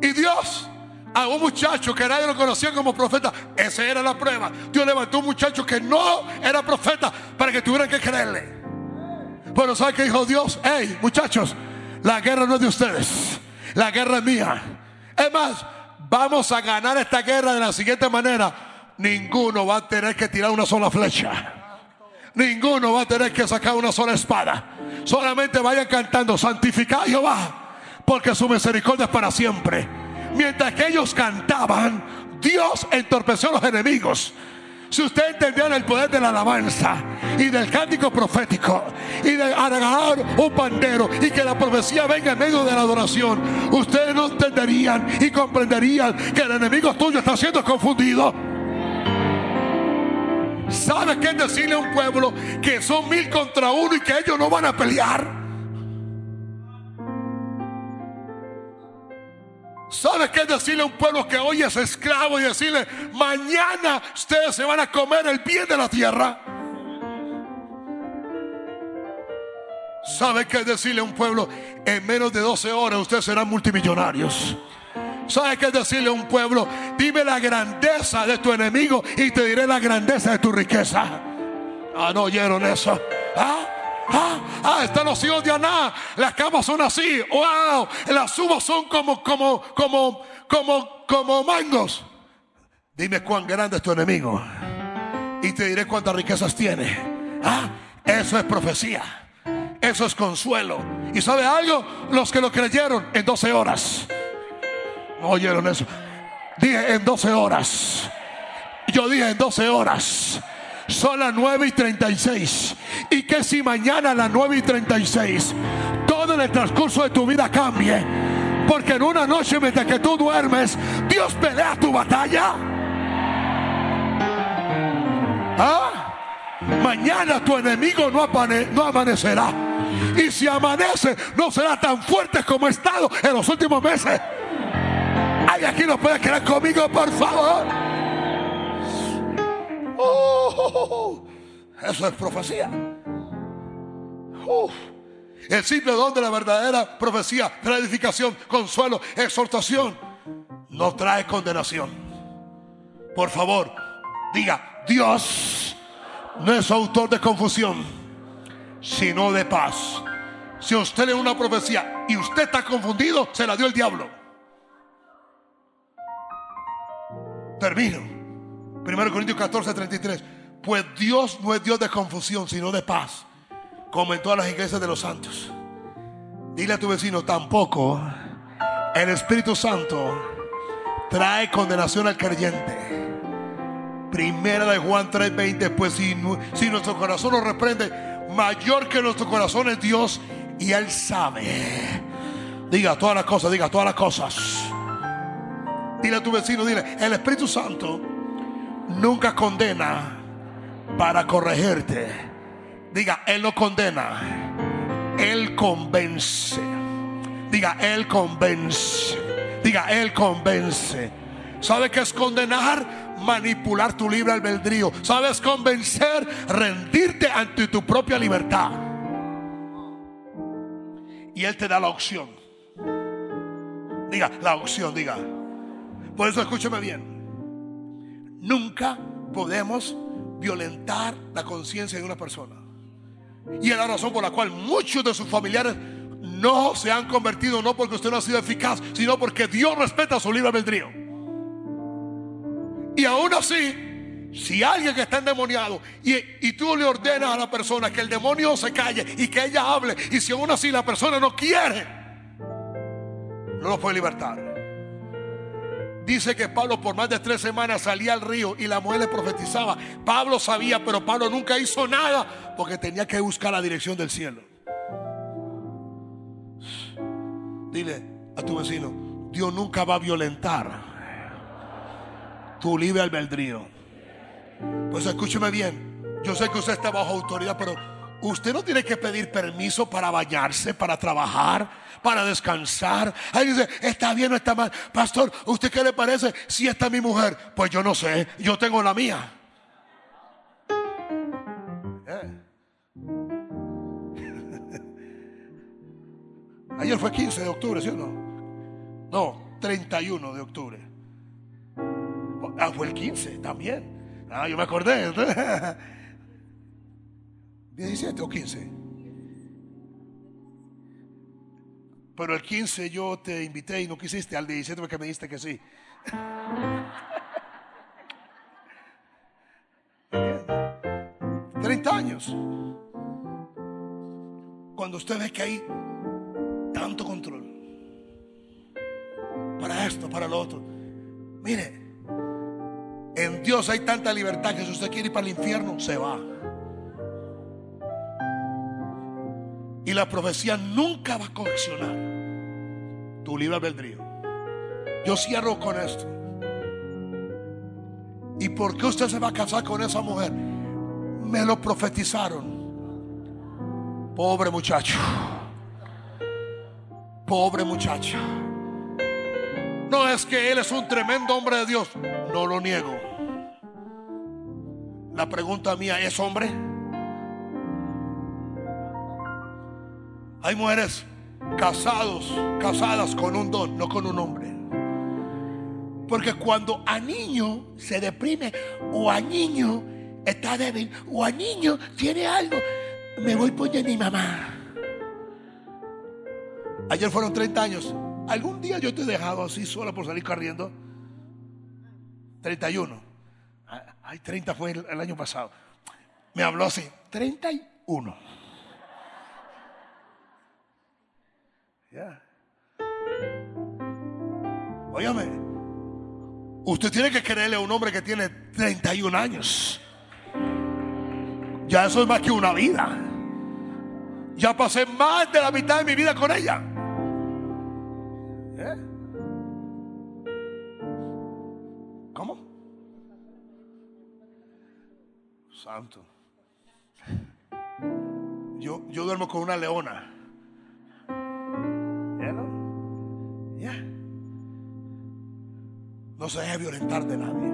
Y Dios a un muchacho que nadie lo conocía como profeta. Esa era la prueba. Dios levantó a un muchacho que no era profeta para que tuvieran que creerle. Pero ¿sabe qué dijo Dios? Hey, muchachos, la guerra no es de ustedes. La guerra es mía. Es más, vamos a ganar esta guerra de la siguiente manera. Ninguno va a tener que tirar una sola flecha. Ninguno va a tener que sacar una sola espada. Solamente vayan cantando, santificad Jehová, porque su misericordia es para siempre. Mientras que ellos cantaban, Dios entorpeció a los enemigos. Si usted entendiera el poder de la alabanza y del cántico profético y de agarrar un pandero y que la profecía venga en medio de la adoración, ustedes no entenderían y comprenderían que el enemigo tuyo está siendo confundido. ¿Sabe qué es decirle a un pueblo que son mil contra uno y que ellos no van a pelear? ¿Sabe qué es decirle a un pueblo que hoy es esclavo y decirle, mañana ustedes se van a comer el bien de la tierra? ¿Sabe qué es decirle a un pueblo, en menos de 12 horas ustedes serán multimillonarios? ¿Sabe qué es decirle a un pueblo, dime la grandeza de tu enemigo y te diré la grandeza de tu riqueza? Ah, no oyeron eso. ¿Ah? Ah, ah, están los hijos de Aná. Las camas son así. Wow. Las uvas son como, como, como, como, como mangos. Dime cuán grande es tu enemigo. Y te diré cuántas riquezas tiene. Ah, eso es profecía. Eso es consuelo. ¿Y sabe algo? Los que lo creyeron en 12 horas. No oyeron eso. Dije en 12 horas. Yo dije en 12 horas. Son las 9 y 36. Y que si mañana a las 9 y 36 todo el transcurso de tu vida cambie. Porque en una noche mientras que tú duermes, Dios pelea tu batalla. ¿Ah? Mañana tu enemigo no, no amanecerá. Y si amanece, no será tan fuerte como ha estado en los últimos meses. ¿Hay aquí no puede quedar conmigo, por favor? Oh, eso es profecía. El simple don de la verdadera profecía trae edificación, consuelo, exhortación. No trae condenación. Por favor, diga, Dios no es autor de confusión, sino de paz. Si usted lee una profecía y usted está confundido, se la dio el diablo. Termino. 1 Corintios 14, 33. Pues Dios no es Dios de confusión, sino de paz como en todas las iglesias de los santos. Dile a tu vecino, tampoco el Espíritu Santo trae condenación al creyente. Primera de Juan 3:20, pues si, si nuestro corazón nos reprende, mayor que nuestro corazón es Dios y Él sabe. Diga todas las cosas, diga todas las cosas. Dile a tu vecino, dile, el Espíritu Santo nunca condena para corregirte Diga, Él no condena. Él convence. Diga, Él convence. Diga, Él convence. ¿Sabe qué es condenar? Manipular tu libre albedrío. ¿Sabes convencer? Rendirte ante tu propia libertad. Y Él te da la opción. Diga, la opción, diga. Por eso escúcheme bien. Nunca podemos violentar la conciencia de una persona. Y es la razón por la cual muchos de sus familiares no se han convertido, no porque usted no ha sido eficaz, sino porque Dios respeta su libre albedrío. Y aún así, si alguien que está endemoniado y, y, tú le ordenas a la persona que el demonio se calle y que ella hable, y si aún así la persona no quiere, no lo puede libertar. Dice que Pablo por más de tres semanas salía al río y la mujer le profetizaba. Pablo sabía, pero Pablo nunca hizo nada porque tenía que buscar la dirección del cielo. Dile a tu vecino, Dios nunca va a violentar tu libre albedrío. Pues escúcheme bien, yo sé que usted está bajo autoridad, pero usted no tiene que pedir permiso para bañarse, para trabajar para descansar. Ahí dice, está bien o está mal. Pastor, ¿usted qué le parece si está mi mujer? Pues yo no sé, yo tengo la mía. Eh. Ayer fue 15 de octubre, ¿sí o no? No, 31 de octubre. Ah, fue el 15 también. Ah, yo me acordé. 17 o 15. Pero el 15 yo te invité y no quisiste, al 17 porque me dijiste que sí. 30 años. Cuando usted ve que hay tanto control para esto, para lo otro. Mire, en Dios hay tanta libertad que si usted quiere ir para el infierno, se va. Y la profecía nunca va a coleccionar tu libre albedrío. Yo cierro con esto. ¿Y por qué usted se va a casar con esa mujer? Me lo profetizaron. Pobre muchacho. Pobre muchacha. No es que él es un tremendo hombre de Dios. No lo niego. La pregunta mía es hombre. Hay mujeres casados, casadas con un don, no con un hombre. Porque cuando a niño se deprime o a niño está débil o a niño tiene algo, me voy por mi mamá. Ayer fueron 30 años. ¿Algún día yo te he dejado así sola por salir corriendo? 31. Ay, 30 fue el, el año pasado. Me habló así. 31. Óyame, usted tiene que creerle a un hombre que tiene 31 años. Ya eso es más que una vida. Ya pasé más de la mitad de mi vida con ella. ¿Eh? ¿Cómo? Santo. Yo, yo duermo con una leona. No se deje violentar de nadie.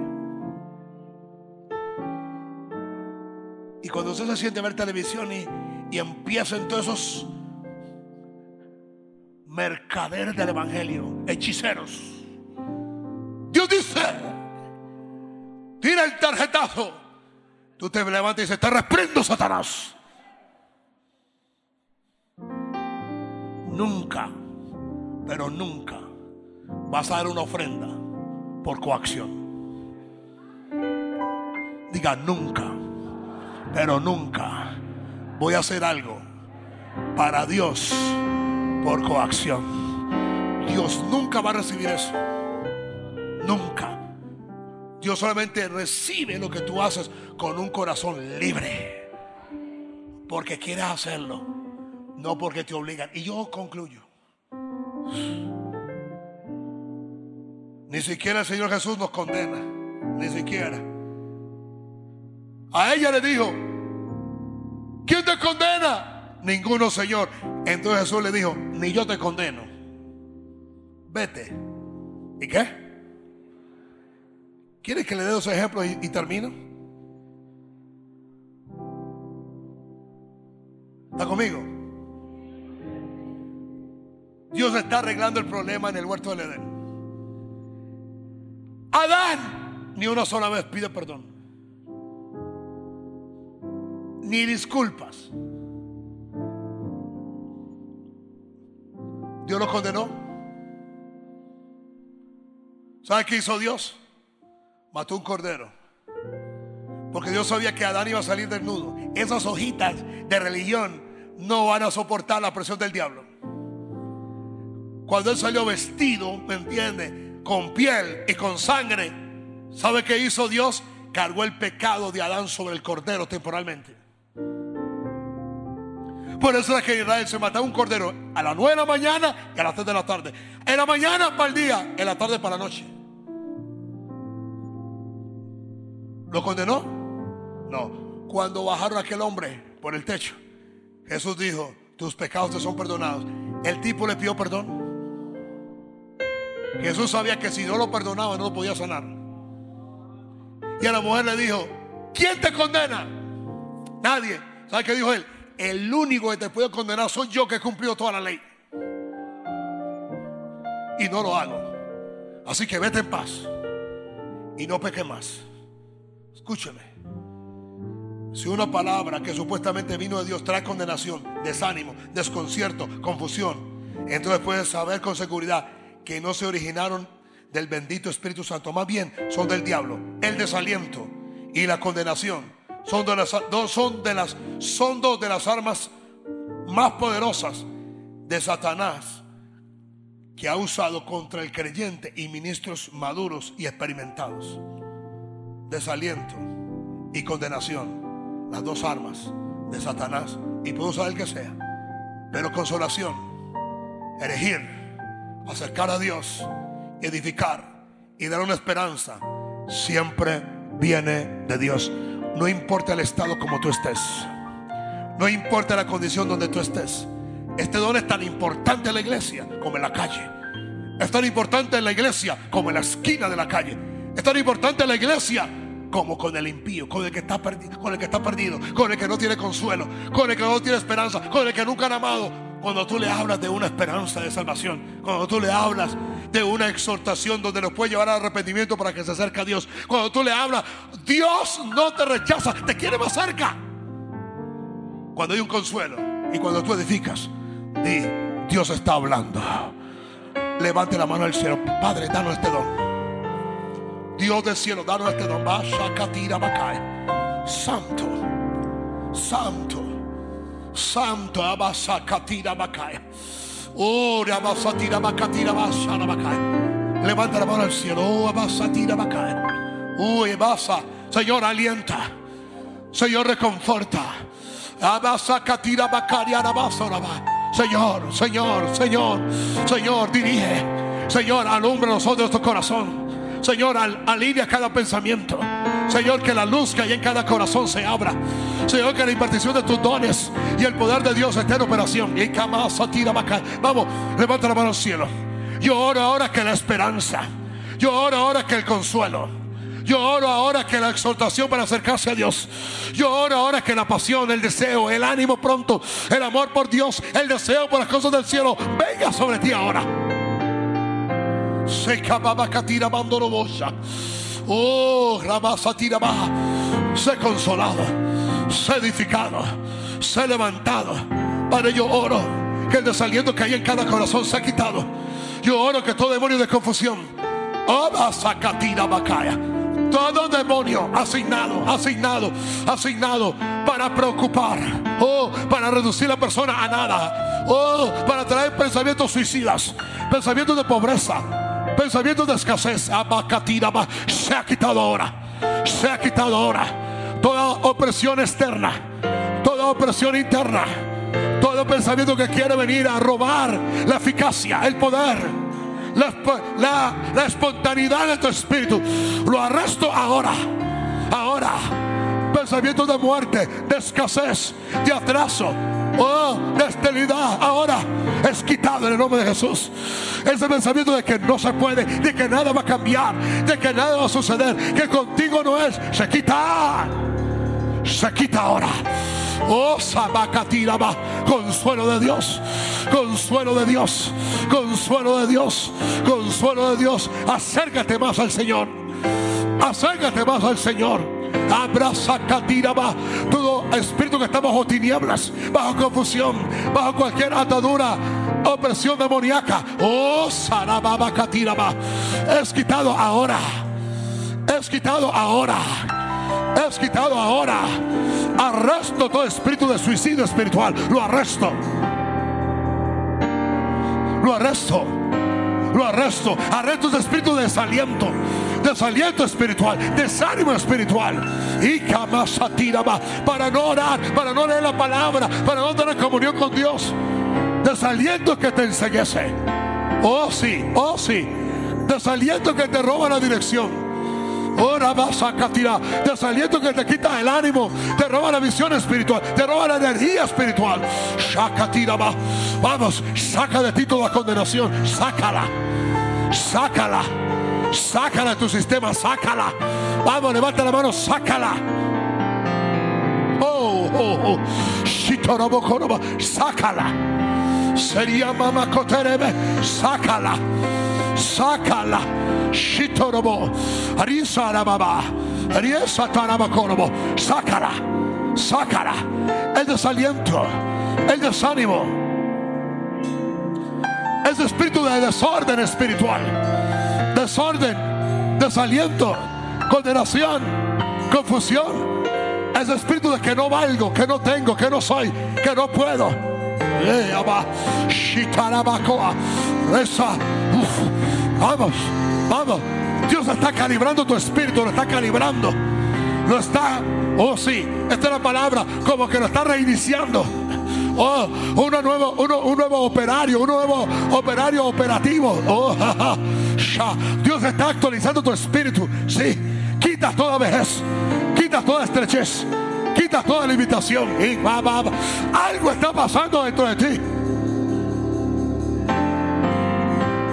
Y cuando usted se siente a ver televisión y, y empiezan todos esos mercaderes del evangelio, hechiceros. Dios dice, tira el tarjetazo. Tú te levantas y dices, te reprendo, Satanás. Nunca, pero nunca vas a dar una ofrenda por coacción. Diga nunca, pero nunca voy a hacer algo para Dios por coacción. Dios nunca va a recibir eso. Nunca. Dios solamente recibe lo que tú haces con un corazón libre. Porque quieres hacerlo, no porque te obligan. Y yo concluyo. Ni siquiera el Señor Jesús nos condena. Ni siquiera. A ella le dijo, ¿quién te condena? Ninguno, Señor. Entonces Jesús le dijo, ni yo te condeno. Vete. ¿Y qué? ¿Quieres que le dé dos ejemplos y, termino? ¿Está conmigo? Dios está arreglando el problema en el huerto del Edén. Adán ni una sola vez pide perdón. Ni disculpas. Dios lo condenó. ¿Sabe qué hizo Dios? Mató un cordero. Porque Dios sabía que Adán iba a salir desnudo. Esas hojitas de religión no van a soportar la presión del diablo. Cuando él salió vestido, ¿me entiende? Con piel y con sangre. ¿Sabe qué hizo Dios? Cargó el pecado de Adán sobre el cordero temporalmente. Por eso es que Israel se mataba un cordero a las 9 de la mañana y a las 3 de la tarde. En la mañana para el día, en la tarde para la noche. ¿Lo condenó? No. Cuando bajaron a aquel hombre por el techo, Jesús dijo, tus pecados te son perdonados. El tipo le pidió perdón. Jesús sabía que si no lo perdonaba no lo podía sanar. Y a la mujer le dijo, ¿quién te condena? Nadie. ¿Sabe qué dijo él? El único que te puede condenar soy yo que he cumplido toda la ley. Y no lo hago. Así que vete en paz. Y no peque más. Escúcheme. Si una palabra que supuestamente vino de Dios trae condenación, desánimo, desconcierto, confusión, entonces puedes saber con seguridad que no se originaron del bendito Espíritu Santo, más bien son del diablo. El desaliento y la condenación son, de las, dos, son, de las, son dos de las armas más poderosas de Satanás que ha usado contra el creyente y ministros maduros y experimentados. Desaliento y condenación, las dos armas de Satanás. Y puedo usar el que sea, pero consolación, elegir, acercar a Dios, edificar y dar una esperanza, siempre viene de Dios. No importa el estado como tú estés. No importa la condición donde tú estés. Este don es tan importante en la iglesia como en la calle. Es tan importante en la iglesia como en la esquina de la calle. Es tan importante en la iglesia como con el impío, con el que está perdido, con el que está perdido, con el que no tiene consuelo, con el que no tiene esperanza, con el que nunca han amado. Cuando tú le hablas de una esperanza de salvación, cuando tú le hablas de una exhortación donde nos puede llevar al arrepentimiento para que se acerque a Dios, cuando tú le hablas, Dios no te rechaza, te quiere más cerca. Cuando hay un consuelo y cuando tú edificas, di, Dios está hablando. Levante la mano al cielo, Padre, danos este don. Dios del cielo, danos este don. Santo, santo. Santo Abasakatira Bakaya. Oh, Abasatira Bakatira Basana Bakaya. Levanta la mano al cielo. Oh, Abasatira Bakaya. Oh, Abasa. Señor, alienta. Señor, reconforta. Señor, Señor, Señor, Señor, dirige. Señor, alumbra los ojos de tu corazón. Señor, al, alinea cada pensamiento. Señor, que la luz que hay en cada corazón se abra. Señor, que la impartición de tus dones y el poder de Dios esté en operación. Y Vamos, levanta la mano al cielo. Yo oro ahora que la esperanza. Yo oro ahora que el consuelo. Yo oro ahora que la exhortación para acercarse a Dios. Yo oro ahora que la pasión, el deseo, el ánimo pronto, el amor por Dios, el deseo por las cosas del cielo, venga sobre ti ahora. Oh, sé consolado, sé edificado, sé levantado. Padre, yo oro que el desaliento que hay en cada corazón se ha quitado. Yo oro que todo demonio de confusión, todo demonio asignado, asignado, asignado para preocupar, oh, para reducir a la persona a nada, oh, para traer pensamientos suicidas, pensamientos de pobreza, pensamientos de escasez. Se ha quitado ahora, se ha quitado ahora toda opresión externa, toda opresión interna, todo pensamiento que quiere venir a robar la eficacia, el poder la, espontaneidad de tu espíritu. Lo arresto ahora. Ahora. Pensamientos de muerte, de escasez, de atraso. Oh, de esterilidad ahora es quitado en el nombre de Jesús. Ese pensamiento de que no se puede, de que nada va a cambiar, de que nada va a suceder, que contigo no es, se quita. Se quita ahora. Oh, Sabacatiraba, consuelo de Dios, consuelo de Dios, consuelo de Dios, consuelo de Dios. Acércate más al Señor, acércate más al Señor. Abraza Catiraba, todo espíritu que está bajo tinieblas, bajo confusión, bajo cualquier atadura, opresión demoníaca. Oh, Sarababa Catiraba, es quitado ahora, es quitado ahora es quitado ahora. Arresto todo espíritu de suicidio espiritual. Lo arresto. Lo arresto. Lo arresto. Arresto ese espíritu de desaliento. Desaliento espiritual. Desánimo espiritual. Y para no orar, para no leer la palabra, para no tener comunión con Dios. Desaliento que te enseñese. Oh sí, oh sí. Desaliento que te roba la dirección Ora vas a Desaliento que te quita el ánimo, te roba la visión espiritual, te roba la energía espiritual. Vamos, saca de ti toda condenación, sácala, sácala, sácala tu sistema, sácala. Vamos, levanta la mano, sácala. Oh, oh, oh. Sácala. Sería mama coterebe, sácala, sácala. Shitorobo, Arisarababa, Ariesatarabakonobo, sácala, sácala, el desaliento, el desánimo, ese espíritu de desorden espiritual, desorden, desaliento, condenación, confusión, ese espíritu de que no valgo, que no tengo, que no soy, que no puedo. Vamos. Vamos, Dios está calibrando tu espíritu, lo está calibrando. Lo está, oh sí, esta es la palabra, como que lo está reiniciando. Oh, uno nuevo, uno, un nuevo operario, un nuevo operario operativo. Oh, Dios está actualizando tu espíritu. Sí, quita toda vejez, quita toda estrechez, quita toda limitación. Y Algo está pasando dentro de ti.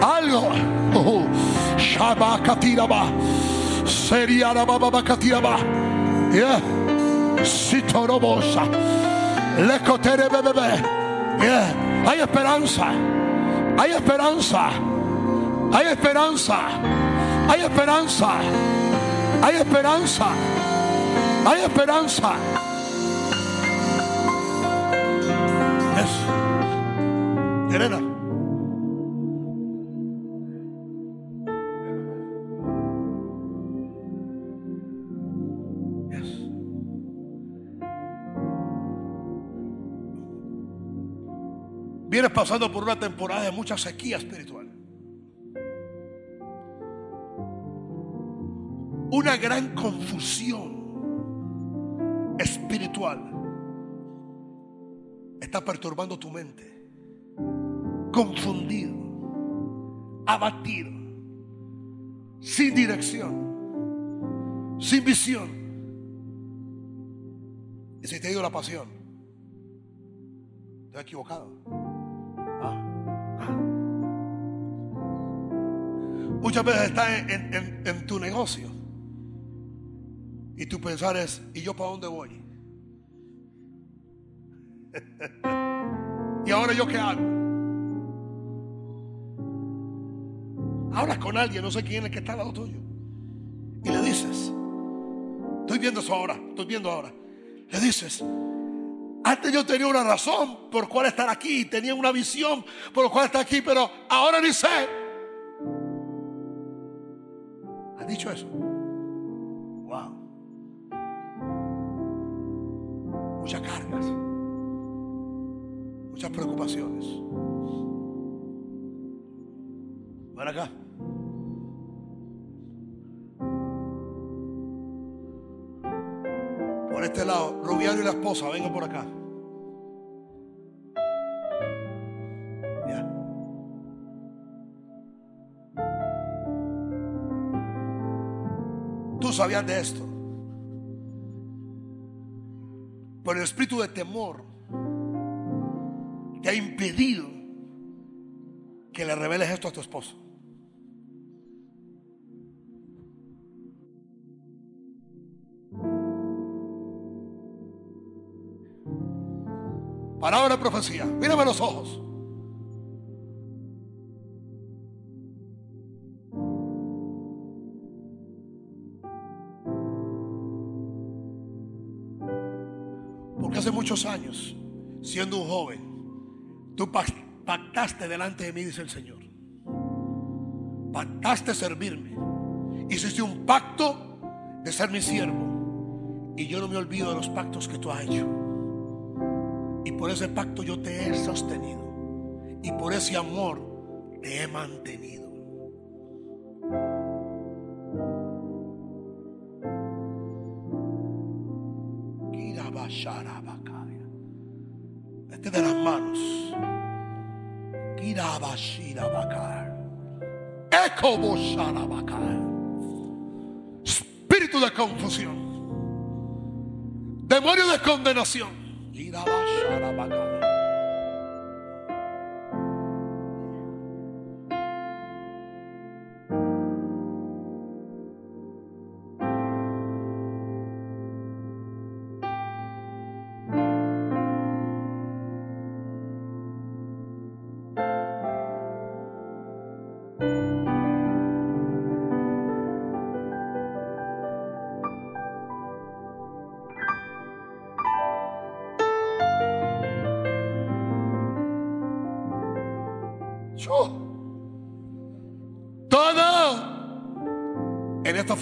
Algo. Oh, Baba Katiraba. Yeah. Sitorobosa. Yeah. Hay esperanza. Hay esperanza. Hay esperanza. Hay esperanza. Hay esperanza. Hay esperanza. Yes. Elena. Vienes pasando por una temporada de mucha sequía espiritual. Una gran confusión espiritual. está perturbando tu mente, confundido, abatido, sin dirección, sin visión. Y si te ido la pasión, te has equivocado. Muchas veces estás en, tu negocio y tu pensar es, ¿y yo para dónde voy? ¿Y ahora yo qué hago? Hablas con alguien, no sé quién es que está al lado tuyo. Y le dices, estoy viendo eso ahora, estoy viendo ahora. Le dices, antes yo tenía una razón por cual estar aquí, tenía una visión por cual estar aquí, pero ahora ni sé. Dicho eso? Wow. Muchas cargas muchas preocupaciones. Ven acá. Por este lado, Rubiano y la esposa, vengan por acá. Tú sabías de esto. Por el espíritu de temor te ha impedido que le reveles esto a tu esposo. Palabra de profecía. Mírame los ojos. Hace muchos años, siendo un joven, Tú pactaste delante de mí, dice el Señor. Pactaste servirme. Hiciste un pacto de ser mi siervo. Y yo no me olvido de los pactos que tú has hecho. Y por ese pacto yo te he sostenido. Y por ese amor te he mantenido. Espíritu de confusión. Demonio de condenación.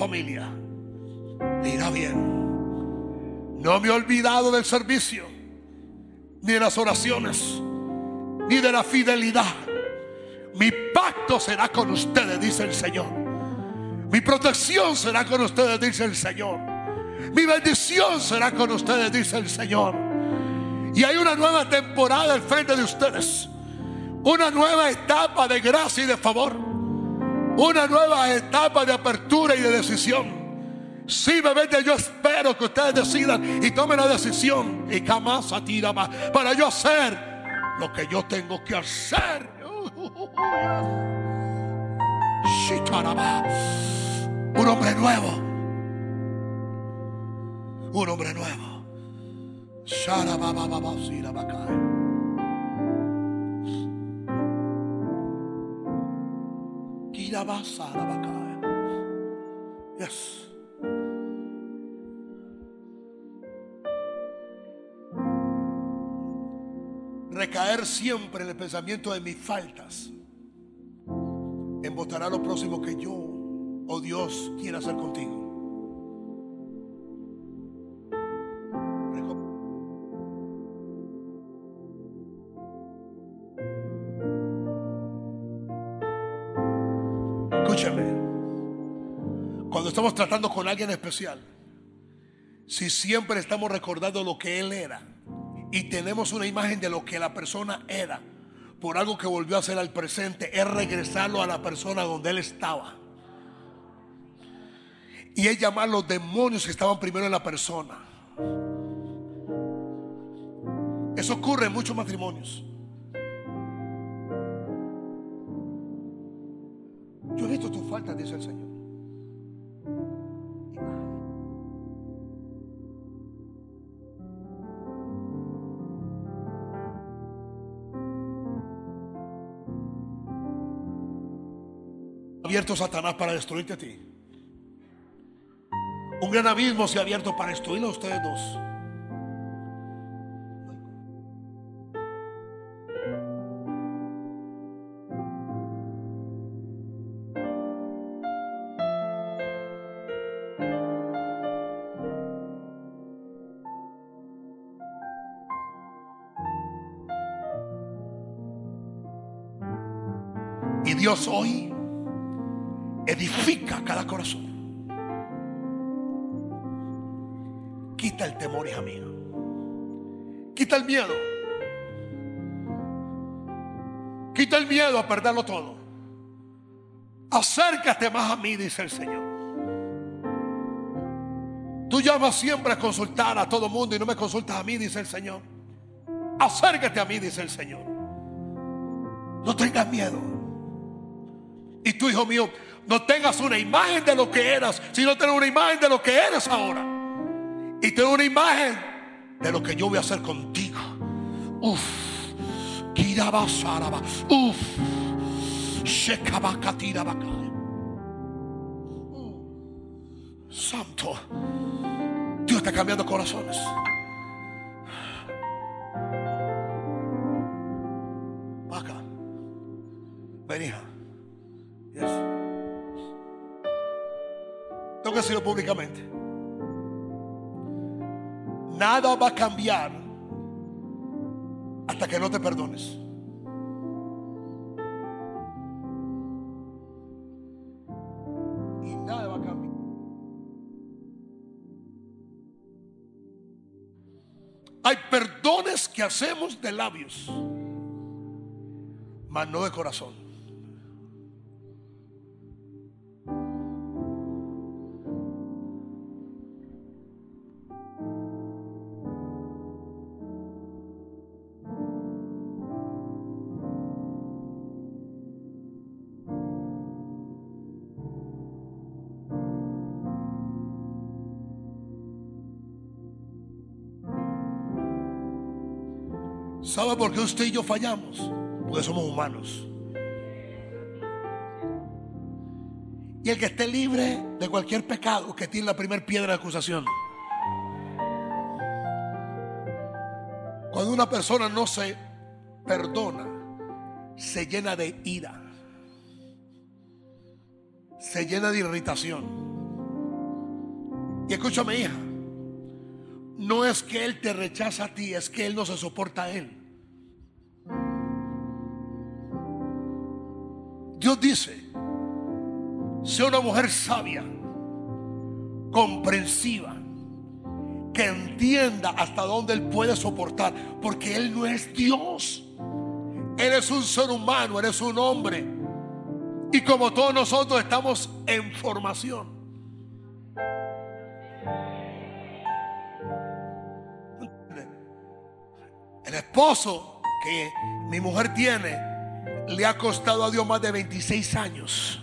Familia irá bien. No me he olvidado del servicio, ni de las oraciones, ni de la fidelidad. Mi pacto será con ustedes, dice el Señor. Mi protección será con ustedes, dice el Señor. Mi bendición será con ustedes, dice el Señor. Y hay una nueva temporada al frente de ustedes. Una nueva etapa de gracia y de favor una nueva etapa de apertura y de decisión. Sí, bebé, yo espero que ustedes decidan y tomen la decisión y jamás a ti más para yo hacer lo que yo tengo que hacer. Un hombre nuevo. Un hombre nuevo. Yes. Recaer siempre en el pensamiento de mis faltas embotará lo próximo que yo o oh Dios quiera hacer contigo. Tratando con alguien especial, si siempre estamos recordando lo que Él era y tenemos una imagen de lo que la persona era por algo que volvió a ser al presente, es regresarlo a la persona donde él estaba. Y es llamar los demonios que estaban primero en la persona. Eso ocurre en muchos matrimonios. Yo he visto tus faltas, dice el Señor. Abierto Satanás para destruirte a ti. Un gran abismo se ha abierto para destruirlo a ustedes dos. Dios hoy corazón. Quita el temor, hija mía. Quita el miedo. Quita el miedo a perderlo todo. Acércate más a mí, dice el Señor. Tú llamas siempre a consultar a todo mundo y no me consultas a mí, dice el Señor. Acércate a mí, dice el Señor. No tengas miedo. Y tú, hijo mío, no tengas una imagen de lo que eras, sino tener una imagen de lo que eres ahora. Y tener una imagen de lo que yo voy a hacer contigo. Uf. Uf. Santo. Dios está cambiando corazones. Acá. Ven, hija. Decirlo públicamente. Nada va a cambiar hasta que no te perdones. Y nada va a cambiar. Hay perdones que hacemos de labios, mas no de corazón. ¿Sabe por qué usted y yo fallamos? Porque somos humanos. Y el que esté libre de cualquier pecado, que tiene la primera piedra de acusación. Cuando una persona no se perdona, se llena de ira, se llena de irritación. Y escúchame, hija, no es que Él te rechaza a ti, es que Él no se soporta a Él. Dios dice, sea una mujer sabia, comprensiva, que entienda hasta dónde Él puede soportar, porque Él no es Dios. Él es un ser humano, Él es un hombre. Y como todos nosotros estamos en formación. El esposo que mi mujer tiene le ha costado a Dios más de 26 años.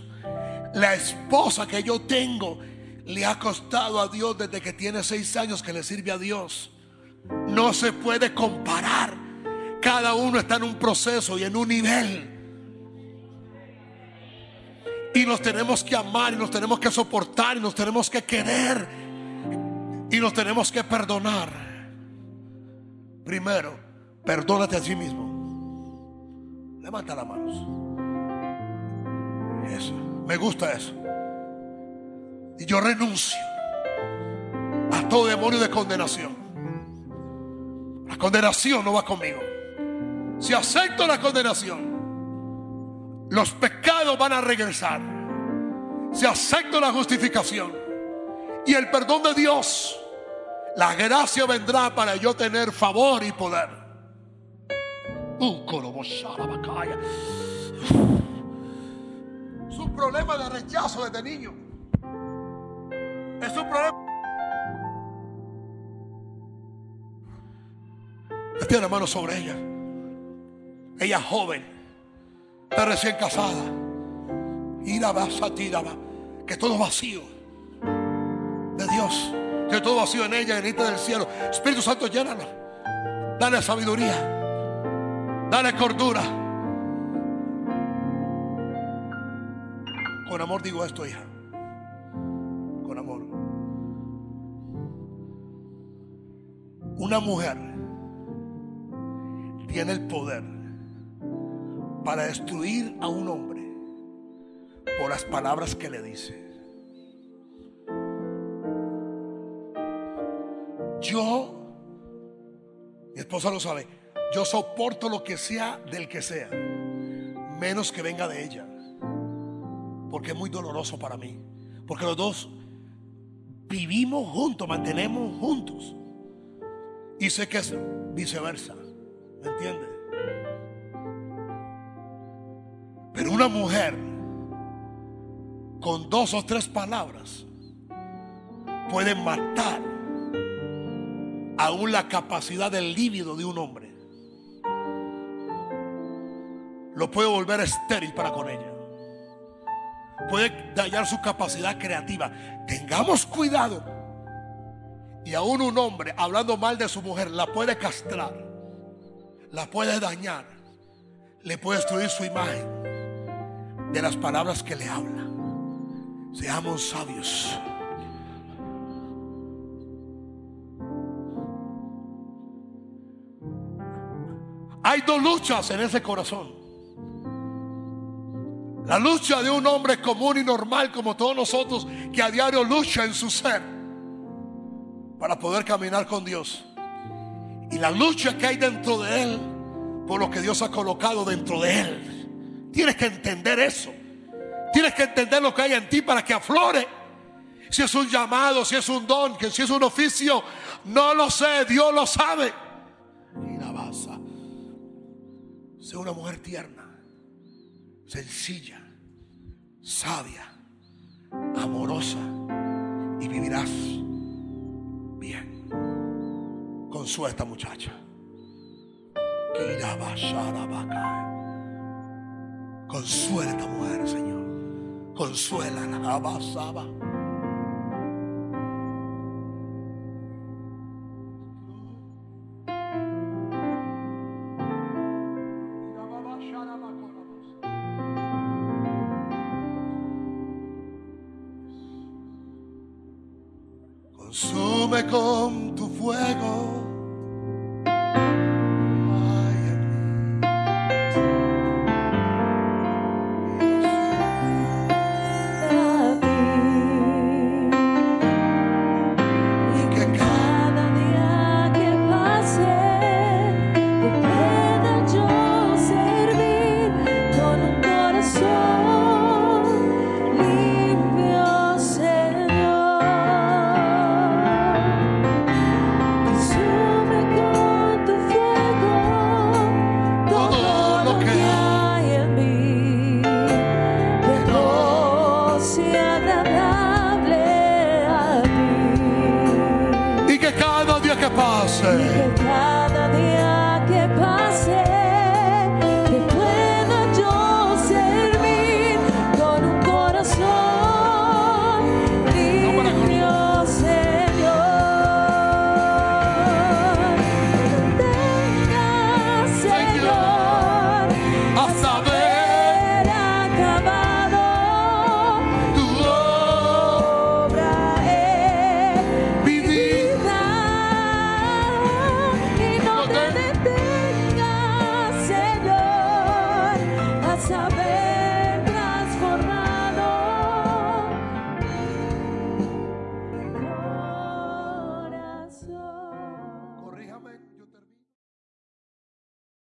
La esposa que yo tengo le ha costado a Dios desde que tiene 6 años que le sirve a Dios. No se puede comparar. Cada uno está en un proceso y en un nivel. Y nos tenemos que amar y nos tenemos que soportar y nos tenemos que querer y nos tenemos que perdonar. Primero, perdónate a ti mismo. Levanta las manos. Eso. Me gusta eso. Y yo renuncio a todo demonio de condenación. La condenación no va conmigo. Si acepto la condenación, los pecados van a regresar. Si acepto la justificación y el perdón de Dios, La gracia vendrá para yo tener favor y poder. Es un problema de rechazo desde niño. Es un problema. Tiene la mano sobre ella. Ella joven, está recién casada. Y la vas que todo vacío de Dios, que todo vacío en ella, en del cielo. Espíritu Santo, llénala. Dale sabiduría, dale cordura. Con amor digo esto, hija. Con amor. Una mujer tiene el poder para destruir a un hombre por las palabras que le dice. Yo, mi esposa lo sabe, yo soporto lo que sea del que sea, menos que venga de ella, porque es muy doloroso para mí, porque los dos vivimos juntos, mantenemos juntos, y sé que es viceversa, ¿me entiendes? Pero una mujer con dos o tres palabras puede matar aún la capacidad del líbido de un hombre. Puede volver estéril para con ella. Puede dañar su capacidad creativa. Tengamos cuidado. Y aún un hombre hablando mal de su mujer la puede castrar, la puede dañar, le puede destruir su imagen de las palabras que le habla. Seamos sabios. Hay dos luchas en ese corazón. La lucha de un hombre común y normal como todos nosotros que a diario lucha en su ser para poder caminar con Dios. Y la lucha que hay dentro de él por lo que Dios ha colocado dentro de él. Tienes que entender eso. Tienes que entender lo que hay en ti para que aflore. Si es un llamado, si es un don, que si es un oficio, no lo sé, Dios lo sabe. Y la basa. Sé una mujer tierna, sencilla, sabia, amorosa y vivirás bien. Consuela esta muchacha. Consuela a esta mujer, Señor. Consuela, abasaba.